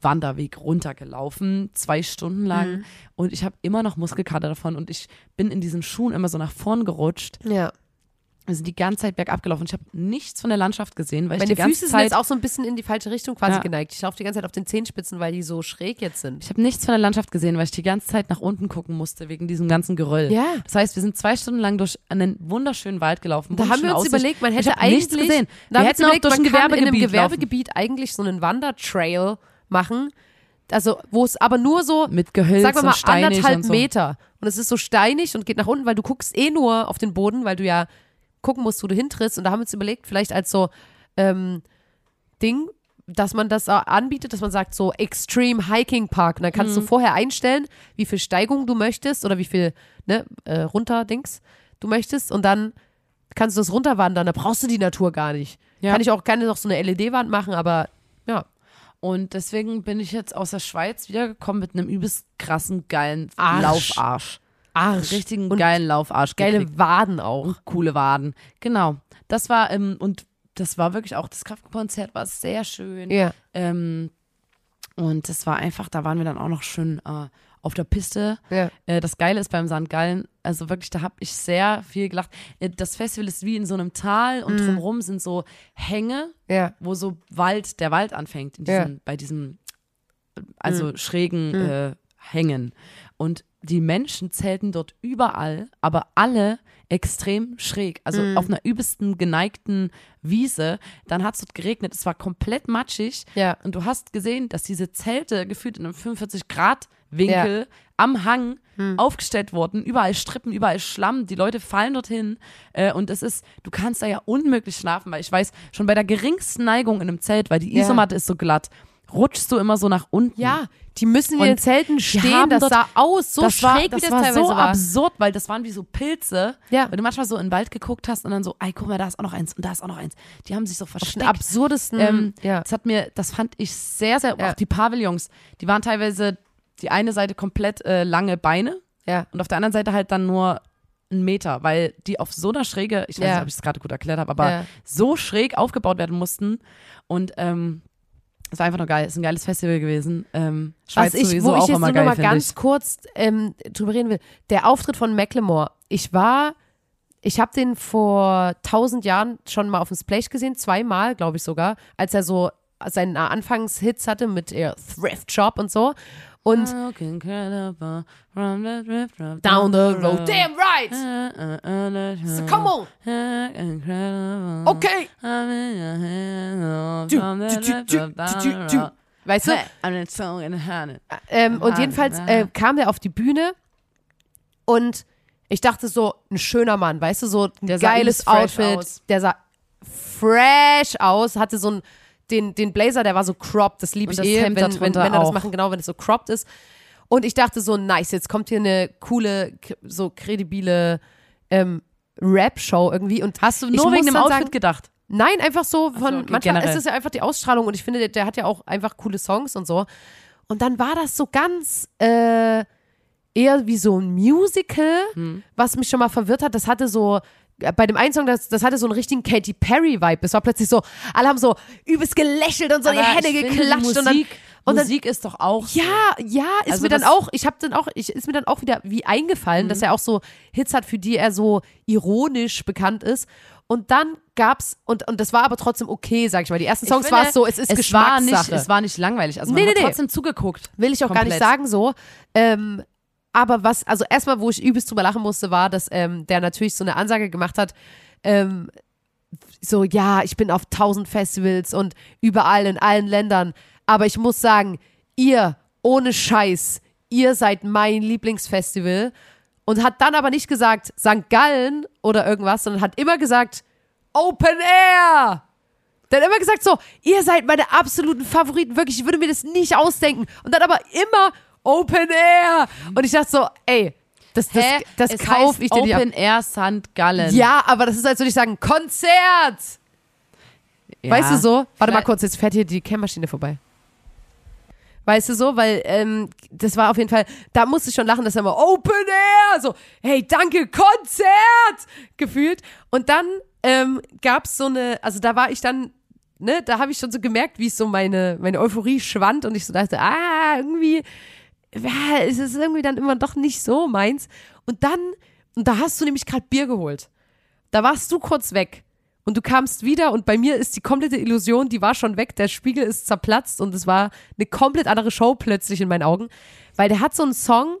S2: Bergwanderweg runtergelaufen, zwei Stunden lang.
S1: Mhm.
S2: Und ich habe immer noch Muskelkater davon und ich bin in diesen Schuhen immer so nach vorn gerutscht.
S1: ja.
S2: Wir sind die ganze Zeit bergab gelaufen. Ich habe nichts von der Landschaft gesehen, weil ich
S1: Meine
S2: die ganze
S1: Füße sind
S2: Zeit
S1: jetzt auch so ein bisschen in die falsche Richtung quasi
S2: Ja.
S1: geneigt. Ich laufe die ganze Zeit auf den Zehenspitzen, weil die so schräg jetzt sind.
S2: ich habe nichts von der Landschaft gesehen, weil ich die ganze Zeit nach unten gucken musste wegen diesem ganzen Geröll.
S1: Ja.
S2: Das heißt, wir sind zwei Stunden lang durch einen wunderschönen Wald gelaufen.
S1: Da haben wir uns
S2: wunderschöne
S1: überlegt, man
S2: Ich
S1: hätte
S2: nichts
S1: eigentlich,
S2: gesehen.
S1: Da
S2: Wir hätten auch
S1: überlegt,
S2: durch ein
S1: kann in einem
S2: Gewerbegebiet laufen.
S1: Gewerbegebiet eigentlich so einen Wandertrail machen. Also, wo es aber nur so,
S2: Mit Gehölz
S1: sagen wir mal,
S2: und
S1: anderthalb
S2: und so.
S1: Meter. Und es ist so steinig und geht nach unten, weil du guckst eh nur auf den Boden, weil du ja gucken musst, wo du hintrittst. Und da haben wir uns überlegt, vielleicht als so ähm, Ding, dass man das anbietet, dass man sagt, so Extreme Hiking Park. Und dann kannst
S2: Mhm.
S1: du vorher einstellen, wie viel Steigung du möchtest oder wie viel ne, äh, Runterdings du möchtest. Und dann kannst du das runterwandern. Da brauchst du die Natur gar nicht.
S2: Ja.
S1: Kann ich auch gerne noch so eine LED-Wand machen, aber ja.
S2: Und deswegen bin ich jetzt aus der Schweiz wiedergekommen mit einem übelst krassen, geilen
S1: Arsch.
S2: Laufarsch.
S1: Arsch.
S2: Richtigen
S1: und
S2: geilen Laufarsch.
S1: geile
S2: gekriegt.
S1: Waden auch.
S2: und coole Waden. Genau. Das war, ähm, und das war wirklich auch, das Kraftkonzert war sehr schön.
S1: Ja.
S2: Ähm, und das war einfach, da waren wir dann auch noch schön äh, auf der Piste.
S1: Ja.
S2: Äh, das Geile ist beim St. Also wirklich, da habe ich sehr viel gelacht. Äh, das Festival ist wie in so einem Tal und drumherum sind so Hänge,
S1: Ja.
S2: wo so Wald, der Wald anfängt, in
S1: Ja.
S2: bei diesem, also schrägen äh, Hängen. Und die Menschen zelten dort überall, aber alle extrem schräg. Also auf einer übelsten geneigten Wiese. Dann hat es dort geregnet, es war komplett matschig.
S1: Ja.
S2: Und du hast gesehen, dass diese Zelte gefühlt in einem 45-Grad-Winkel am Hang aufgestellt wurden. Überall Strippen, überall Schlamm. Die Leute fallen dorthin. Äh, und es ist, du kannst da ja unmöglich schlafen, weil ich weiß, schon bei der geringsten Neigung in einem Zelt, weil die
S1: Ja.
S2: Isomatte ist so glatt, rutschst du immer so nach unten.
S1: Ja, die müssen in den Zelten stehen. Das
S2: dort-
S1: sah aus, so
S2: das
S1: schräg,
S2: war,
S1: wie
S2: das
S1: das
S2: war so
S1: war.
S2: absurd, weil das waren wie so Pilze.
S1: Ja.
S2: Weil du manchmal so in den Wald geguckt hast und dann so, ey, guck mal, da ist auch noch eins und da ist auch noch eins. Die haben sich so
S1: Auf den
S2: versteckt.
S1: absurdesten.
S2: Ähm,
S1: ja.
S2: Das hat mir, das fand ich sehr, sehr,
S1: Ja.
S2: auch die Pavillons, die waren teilweise die eine Seite komplett äh, lange Beine
S1: ja.
S2: und auf der anderen Seite halt dann nur einen Meter, weil die auf so einer Schräge, ich weiß
S1: Ja.
S2: nicht, ob ich es gerade gut erklärt habe, aber
S1: Ja.
S2: so schräg aufgebaut werden mussten und ähm, es war einfach nur geil, es ist ein geiles Festival gewesen. Ähm, Schweiz
S1: Was ich,
S2: sowieso
S1: wo ich
S2: auch
S1: jetzt
S2: immer geil,
S1: noch mal ganz
S2: ich.
S1: kurz ähm, drüber reden will. Der Auftritt von Macklemore. Ich war, ich habe den vor tausend Jahren schon mal auf dem Splash gesehen, zweimal, glaube ich sogar, als er so seinen Anfangshits hatte mit äh, Thrift Shop und so. Und Down the road, damn right! So, come on! Okay!
S2: Du,
S1: Du, du, du. Weißt du? Ähm, und jedenfalls äh, kam der auf die Bühne und ich dachte so, ein schöner Mann, weißt du, so ein
S2: Der
S1: geiles
S2: fresh
S1: Outfit.
S2: aus.
S1: Der sah fresh aus, hatte so ein, den, den Blazer, der war so cropped, das liebe ich
S2: das
S1: eh,
S2: Hemd
S1: wenn, wenn Männer das machen, genau, wenn es so cropped ist. Und ich dachte so, nice, jetzt kommt hier eine coole, so kredibile ähm, Rap-Show irgendwie. Und
S2: Hast du nur wegen dem Outfit
S1: sagen,
S2: gedacht?
S1: Nein, einfach so von,
S2: okay,
S1: manchmal
S2: generell.
S1: ist es ja einfach die Ausstrahlung und ich finde, der, der hat ja auch einfach coole Songs und so. Und dann war das so ganz äh, eher wie so ein Musical,
S2: Hm.
S1: was mich schon mal verwirrt hat. Das hatte so, bei dem einen Song, das, das hatte so einen richtigen Katy Perry-Vibe. Es war plötzlich so, alle haben so übelst gelächelt und so die
S2: Aber
S1: Hände
S2: die
S1: geklatscht und dann.
S2: Musik,
S1: und dann-
S2: Musik ist doch auch so.
S1: Ja, ja, ist
S2: Also
S1: mir dann auch, ich habe dann auch, ich, ist mir dann auch wieder wie eingefallen,
S2: Mhm.
S1: dass er auch so Hits hat, für die er so ironisch bekannt ist. Und dann gab's, und, und das war aber trotzdem okay, sag ich mal. Die ersten Songs
S2: finde,
S1: war es so, es ist
S2: es war nicht,
S1: Geschmackssache.
S2: es war nicht langweilig. Also man
S1: Nee,
S2: hat
S1: nee, nee.
S2: trotzdem zugeguckt.
S1: Will ich auch gar nicht
S2: Komplett.
S1: sagen so. Ähm, aber was, also erstmal, wo ich übelst drüber lachen musste, war, dass ähm, der natürlich so eine Ansage gemacht hat, ähm, so, ja, ich bin auf tausend Festivals und überall in allen Ländern. Aber ich muss sagen, ihr, ohne Scheiß, ihr seid mein Lieblingsfestival. Und hat dann aber nicht gesagt St. Gallen oder irgendwas, sondern hat immer gesagt Open Air. Hat immer gesagt so, ihr seid meine absoluten Favoriten, wirklich, ich würde mir das nicht ausdenken. Und dann aber immer Open Air. Und ich dachte so, ey, Das, das,
S2: Hä?
S1: das
S2: es
S1: kauf
S2: heißt
S1: ich dir nicht ab.
S2: Open Air St. Gallen.
S1: Ja, aber das ist, als würde ich sagen, Konzert!
S2: Ja.
S1: Weißt du so? Warte mal kurz, jetzt fährt hier die Kämmmaschine vorbei. Weißt du so, weil ähm, das war auf jeden Fall, da musste ich schon lachen, dass er immer Open Air, so, hey, danke, Konzert, gefühlt. Und dann ähm, gab's so eine, also da war ich dann, ne, da habe ich schon so gemerkt, wie es so meine, meine Euphorie schwand und ich so dachte, ah, irgendwie, ja, es ist irgendwie dann immer doch nicht so meins. Und dann, und da hast du nämlich gerade Bier geholt. Da warst du kurz weg. Und du kamst wieder und bei mir ist die komplette Illusion, die war schon weg, der Spiegel ist zerplatzt und es war eine komplett andere Show plötzlich in meinen Augen. Weil der hat so einen Song,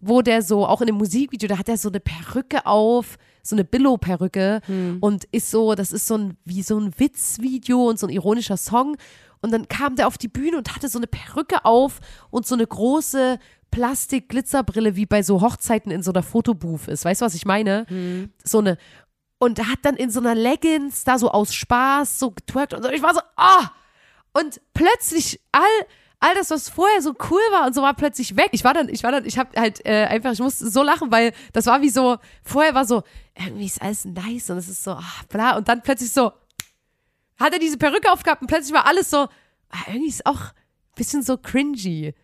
S1: wo der so, auch in dem Musikvideo, da hat er so eine Perücke auf, so eine Billow-Perücke und ist so, das ist so ein, wie so ein Witzvideo und so ein ironischer Song. Und dann kam der auf die Bühne und hatte so eine Perücke auf und so eine große Plastik-Glitzerbrille, wie bei so Hochzeiten in so einer Fotobooth ist. Weißt du, was ich meine? So eine, und hat dann in so einer Leggings da so aus Spaß so getwerkt und so. Ich war so, ah! Und plötzlich all, all das, was vorher so cool war und so, war plötzlich weg. Ich war dann, ich war dann, ich hab halt äh, einfach, ich musste so lachen, weil das war wie so, vorher war so, irgendwie ist alles nice und es ist so, ah, bla. Und dann plötzlich so, hat er diese Perücke aufgehabt und plötzlich war alles so, ah, irgendwie ist auch ein bisschen so cringy.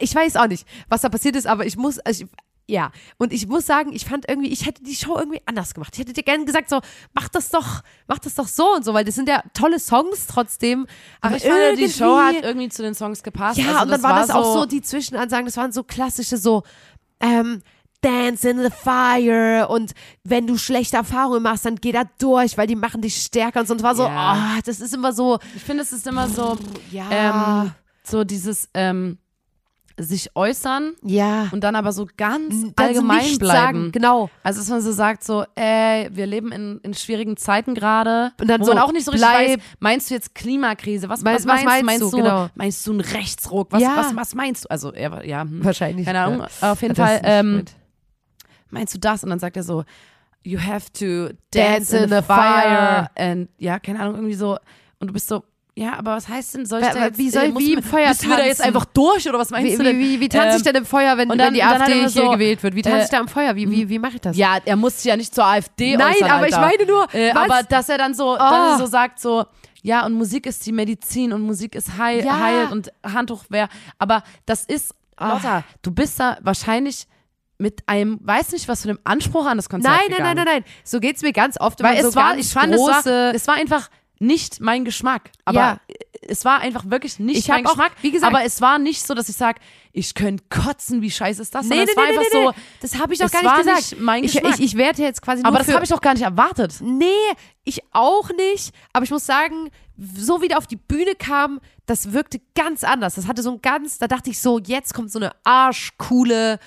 S1: Ich weiß auch nicht, was da passiert ist, aber ich muss, also ich, ja, und ich muss sagen, ich fand irgendwie, ich hätte die Show irgendwie anders gemacht. Ich hätte dir gerne gesagt, so, mach das doch, mach das doch so und so, weil das sind ja tolle Songs trotzdem. Aber,
S2: Aber ich fand, die Show hat
S1: irgendwie-
S2: zu den Songs gepasst.
S1: ja,
S2: also
S1: und dann war das auch so, die Zwischenansagen, das waren so klassische, so, ähm, Dance in the Fire und wenn du schlechte Erfahrungen machst, dann geh da durch, weil die machen dich stärker und so. Und war so,
S2: Ja.
S1: ah, das ist immer so,
S2: Ich finde, es ist immer so,
S1: ja,
S2: ähm, so dieses ähm, sich äußern
S1: ja,
S2: und dann aber so ganz
S1: so
S2: allgemein bleiben.
S1: sagen, genau.
S2: Also, dass man so sagt, so, ey, wir leben in, in schwierigen Zeiten gerade.
S1: Und dann
S2: wo
S1: so,
S2: man auch nicht so richtig
S1: bleib-
S2: weiß, meinst du jetzt Klimakrise? Was,
S1: Meinst-
S2: was,
S1: was
S2: meinst,
S1: meinst
S2: meinst
S1: du?
S2: du?
S1: Genau.
S2: Meinst du einen Rechtsruck? Was,
S1: Ja.
S2: was, was meinst du? Also, war- ja, hm.
S1: Wahrscheinlich.
S2: keine Ahnung. Auf jeden
S1: Das
S2: Fall, ähm. Meinst du das? Und dann sagt er so, you have to
S1: Dance
S2: dance, in,
S1: in
S2: the fire.
S1: fire.
S2: And, ja, keine Ahnung, irgendwie so. Und du bist so, ja, aber was heißt denn, soll ich
S1: Wa-
S2: da jetzt,
S1: wie soll-
S2: äh, muss
S1: wie im Feuer
S2: müssen wir da jetzt
S1: tanzen?
S2: einfach durch oder was meinst
S1: Wie,
S2: du denn?
S1: wie, wie, wie tanze ich
S2: Ähm,
S1: denn im Feuer, wenn,
S2: und
S1: wenn
S2: dann-
S1: die
S2: dann
S1: AfD
S2: immer
S1: hier
S2: so,
S1: gewählt wird? Wie tanze
S2: äh,
S1: ich da am Feuer? Wie, wie, wie mache ich das?
S2: Ja, er muss sich ja nicht zur AfD
S1: Nein,
S2: äußern,
S1: aber ich meine nur,
S2: Äh, aber dass er dann so,
S1: Ah.
S2: er so sagt, so, ja, und Musik ist die Medizin und Musik ist heil,
S1: Ja.
S2: heilt und Handtuch wäre. Aber das ist,
S1: Ah.
S2: Lotta, du bist da wahrscheinlich mit einem, weiß nicht, was für einem Anspruch an das Konzert
S1: Nein, nein,
S2: gegangen.
S1: nein, nein, nein. So geht's mir ganz oft.
S2: Weil es
S1: so
S2: war, ich fand, es war,
S1: große,
S2: es war einfach nicht mein Geschmack. Aber
S1: Ja.
S2: es war einfach wirklich nicht
S1: Ich
S2: mein
S1: auch,
S2: Geschmack.
S1: wie gesagt-
S2: aber es war nicht so, dass ich sage, ich könnte kotzen, wie scheiße ist das?
S1: Nee, nee,
S2: es war
S1: nee,
S2: einfach
S1: nee,
S2: so.
S1: Das habe ich doch gar nicht gesagt.
S2: nicht mein
S1: ich,
S2: Geschmack.
S1: ich, ich werde jetzt quasi
S2: aber das habe ich doch gar nicht erwartet.
S1: Nee, ich auch nicht. Aber ich muss sagen, so wie der auf die Bühne kam, das wirkte ganz anders. Das hatte so ein ganz, da dachte ich so, jetzt kommt so eine arschcoole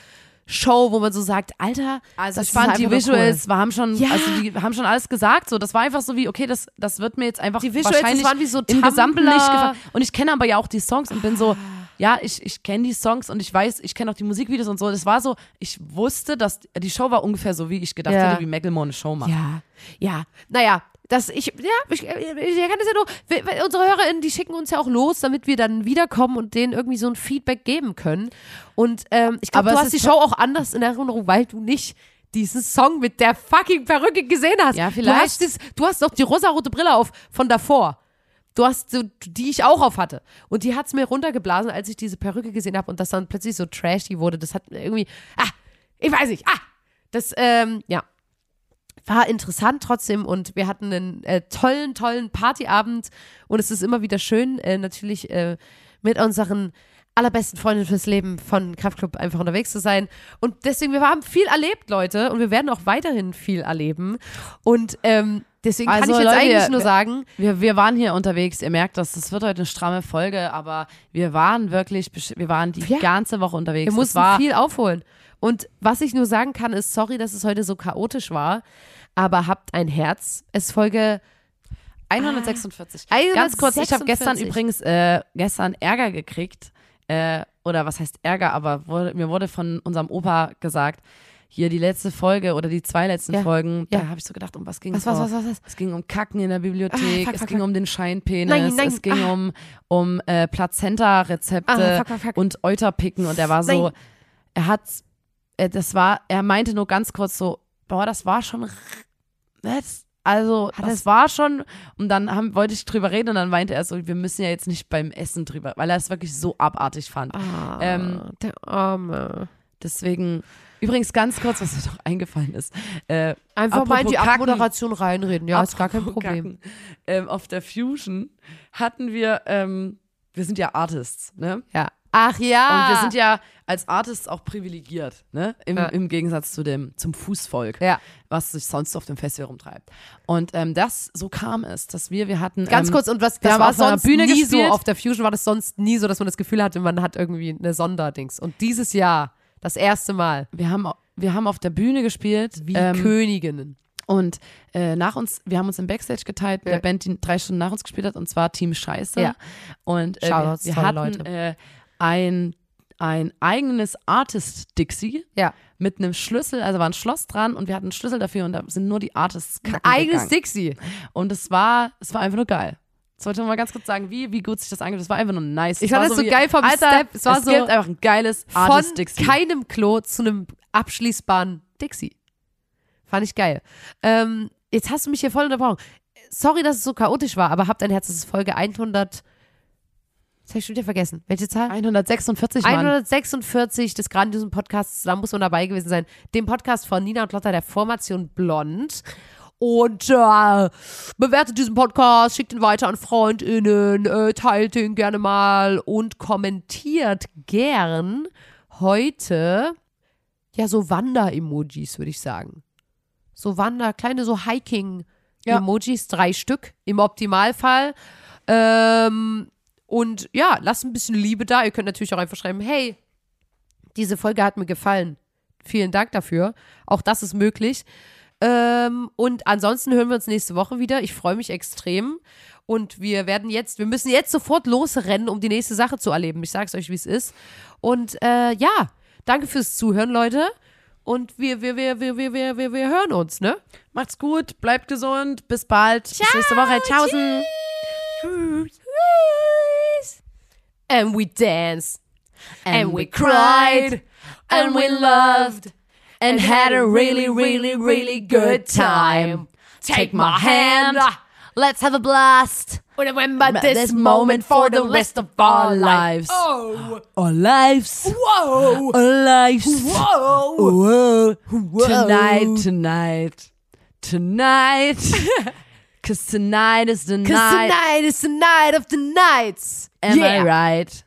S1: Show, wo man so sagt, Alter,
S2: Also
S1: das
S2: ich fand die Visuals, wir haben schon,
S1: Ja.
S2: also die haben schon alles gesagt. So, das war einfach so wie, okay, das, das wird mir jetzt einfach
S1: Die Visuals,
S2: wahrscheinlich
S1: waren wie so
S2: im Gesamten
S1: Tumblr.
S2: nicht gefallen. Und ich kenne aber ja auch die Songs und bin so, ja, ich, ich kenne die Songs und ich weiß, ich kenne auch die Musikvideos und so. Das war so, ich wusste, dass die Show war ungefähr so, wie ich gedacht
S1: Ja.
S2: hätte, wie Macklemore eine Show macht.
S1: Ja, ja. Naja, das ich, ja, ich, ich kann das ja nur, wir- unsere HörerInnen, die schicken uns ja auch los, damit wir dann wiederkommen und denen irgendwie so ein Feedback geben können. Und ähm, ich glaube,
S2: Aber
S1: du
S2: es
S1: hast die Show auch anders in Erinnerung, weil du nicht diesen Song mit der fucking Perücke gesehen hast.
S2: Ja,
S1: Du
S2: vielleicht.
S1: hast, das, du hast doch die rosarote Brille auf von davor. Du hast so, die ich auch auf hatte. Und die hat's mir runtergeblasen, als ich diese Perücke gesehen habe und das dann plötzlich so trashy wurde. Das hat irgendwie, ah, ich weiß nicht, ah, das, ähm, ja, war interessant trotzdem und wir hatten einen äh, tollen, tollen Partyabend und es ist immer wieder schön, äh, natürlich äh, mit unseren allerbesten Freunden fürs Leben von Kraftclub einfach unterwegs zu sein. Und deswegen, wir haben viel erlebt, Leute, und wir werden auch weiterhin viel erleben. Und ähm, deswegen kann
S2: Also,
S1: ich jetzt
S2: Leute,
S1: eigentlich nur sagen,
S2: Wir, wir waren hier unterwegs, ihr merkt das, das wird heute eine stramme Folge, aber wir waren wirklich, wir waren die
S1: Ja.
S2: ganze Woche unterwegs.
S1: wir mussten
S2: war,
S1: viel aufholen. Und was ich nur sagen kann, ist, sorry, dass es heute so chaotisch war, aber habt ein Herz. Es ist Folge
S2: 146.
S1: Ah,
S2: Ganz kurz, ich habe gestern
S1: 146.
S2: übrigens äh, gestern Ärger gekriegt. Äh, oder was heißt Ärger, aber wurde, mir wurde von unserem Opa gesagt, hier die letzte Folge oder die zwei letzten
S1: Ja,
S2: Folgen,
S1: ja.
S2: da habe ich so gedacht, um was ging es?
S1: was, was, was, was?
S2: Es ging um Kacken in der Bibliothek,
S1: Ah, fuck,
S2: es
S1: fuck,
S2: ging
S1: fuck.
S2: um den Scheinpenis,
S1: Nein, nein,
S2: es ging
S1: ah.
S2: um, um äh, Plazenta-Rezepte
S1: Ah,
S2: und Euterpicken und er war so,
S1: Nein.
S2: er hat äh, das war, er meinte nur ganz kurz so, boah, das war schon, das, also
S1: Hat
S2: das war schon, und dann haben, wollte ich drüber reden und dann meinte er so, wir müssen ja jetzt nicht beim Essen drüber, weil er es wirklich so abartig fand.
S1: Ah,
S2: Ähm,
S1: der Arme.
S2: Deswegen, übrigens ganz kurz, was mir noch eingefallen ist. Äh,
S1: Einfach mal in die
S2: Kacken.
S1: Abmoderation reinreden. Ja, ist gar kein Problem.
S2: Ähm, auf der Fusion hatten wir, ähm, wir sind ja Artists, ne?
S1: Ja. Ach ja.
S2: Und wir sind ja als Artists auch privilegiert, ne? Im,
S1: Ja.
S2: im Gegensatz zu dem, zum Fußvolk,
S1: Ja.
S2: was sich sonst auf dem Festival rumtreibt. Und ähm, das, so kam es, dass wir, wir hatten.
S1: Ganz
S2: ähm,
S1: kurz, und was, das war
S2: auf
S1: sonst
S2: Bühne
S1: nie
S2: gespielt.
S1: so, auf der Fusion war das sonst nie so, dass man das Gefühl hatte, man hat irgendwie eine Sonderdings. Und dieses Jahr, das erste Mal,
S2: wir haben, wir haben auf der Bühne gespielt.
S1: wie
S2: ähm,
S1: Königinnen.
S2: Und äh, nach uns, wir haben uns im Backstage geteilt mit
S1: Ja.
S2: der Band, die drei Stunden nach uns gespielt hat, und zwar Team Scheiße.
S1: Ja.
S2: Und äh, wir,
S1: Shoutouts,
S2: wir hatten
S1: Leute.
S2: äh, ein, ein eigenes Artist-Dixie
S1: Ja.
S2: mit einem Schlüssel, also war ein Schloss dran und wir hatten einen Schlüssel dafür und da sind nur die Artists
S1: Ein eigenes
S2: gegangen.
S1: Dixie.
S2: Und es war, es war einfach nur geil. Jetzt wollte ich mal ganz kurz sagen, wie, wie gut sich das angeht. Es war einfach nur nice.
S1: Ich fand das so
S2: wie,
S1: geil vom
S2: Alter,
S1: Step. Es war
S2: es
S1: so
S2: gibt einfach ein geiles
S1: Von
S2: Artist-Dixie.
S1: keinem Klo zu einem abschließbaren Dixie. Fand ich geil. Ähm, jetzt hast du mich hier voll unterbrochen. Sorry, dass es so chaotisch war, aber habt ein Herz, das ist Folge 100. Das habe ich schon wieder vergessen. Welche Zahl?
S2: 146 Mann.
S1: 146 des grandiosen Podcasts, da muss man dabei gewesen sein. Dem Podcast von Nina und Lotta der Formation Blond. Und äh, bewertet diesen Podcast, schickt ihn weiter an FreundInnen, äh, teilt ihn gerne mal und kommentiert gern heute ja so Wander-Emojis, würde ich sagen. So Wander, kleine so Hiking-Emojis, drei Stück im Optimalfall. Ähm, und ja, lasst ein bisschen Liebe da. Ihr könnt natürlich auch einfach schreiben, hey, diese Folge hat mir gefallen. Vielen Dank dafür. Auch das ist möglich. Ähm, und ansonsten hören wir uns nächste Woche wieder. Ich freue mich extrem. Und wir werden jetzt, wir müssen jetzt sofort losrennen, um die nächste Sache zu erleben. Ich sag's euch, wie es ist. Und äh, ja, danke fürs Zuhören, Leute. Und wir, wir, wir, wir, wir, wir, wir, wir hören uns, ne?
S2: Macht's gut, bleibt gesund, bis bald. bis nächste Woche. Tschaußen.
S1: And we danced.
S2: And we cried. And we loved. And had a really, really, really good time. Take my hand. Let's have a blast.
S1: Remember
S2: This moment for the rest of our lives.
S1: Oh,
S2: Our lives.
S1: whoa,
S2: Our lives.
S1: whoa.
S2: Whoa. Tonight, tonight, tonight. Cause tonight is the
S1: Cause tonight is the night of the nights.
S2: Am
S1: yeah.
S2: I right?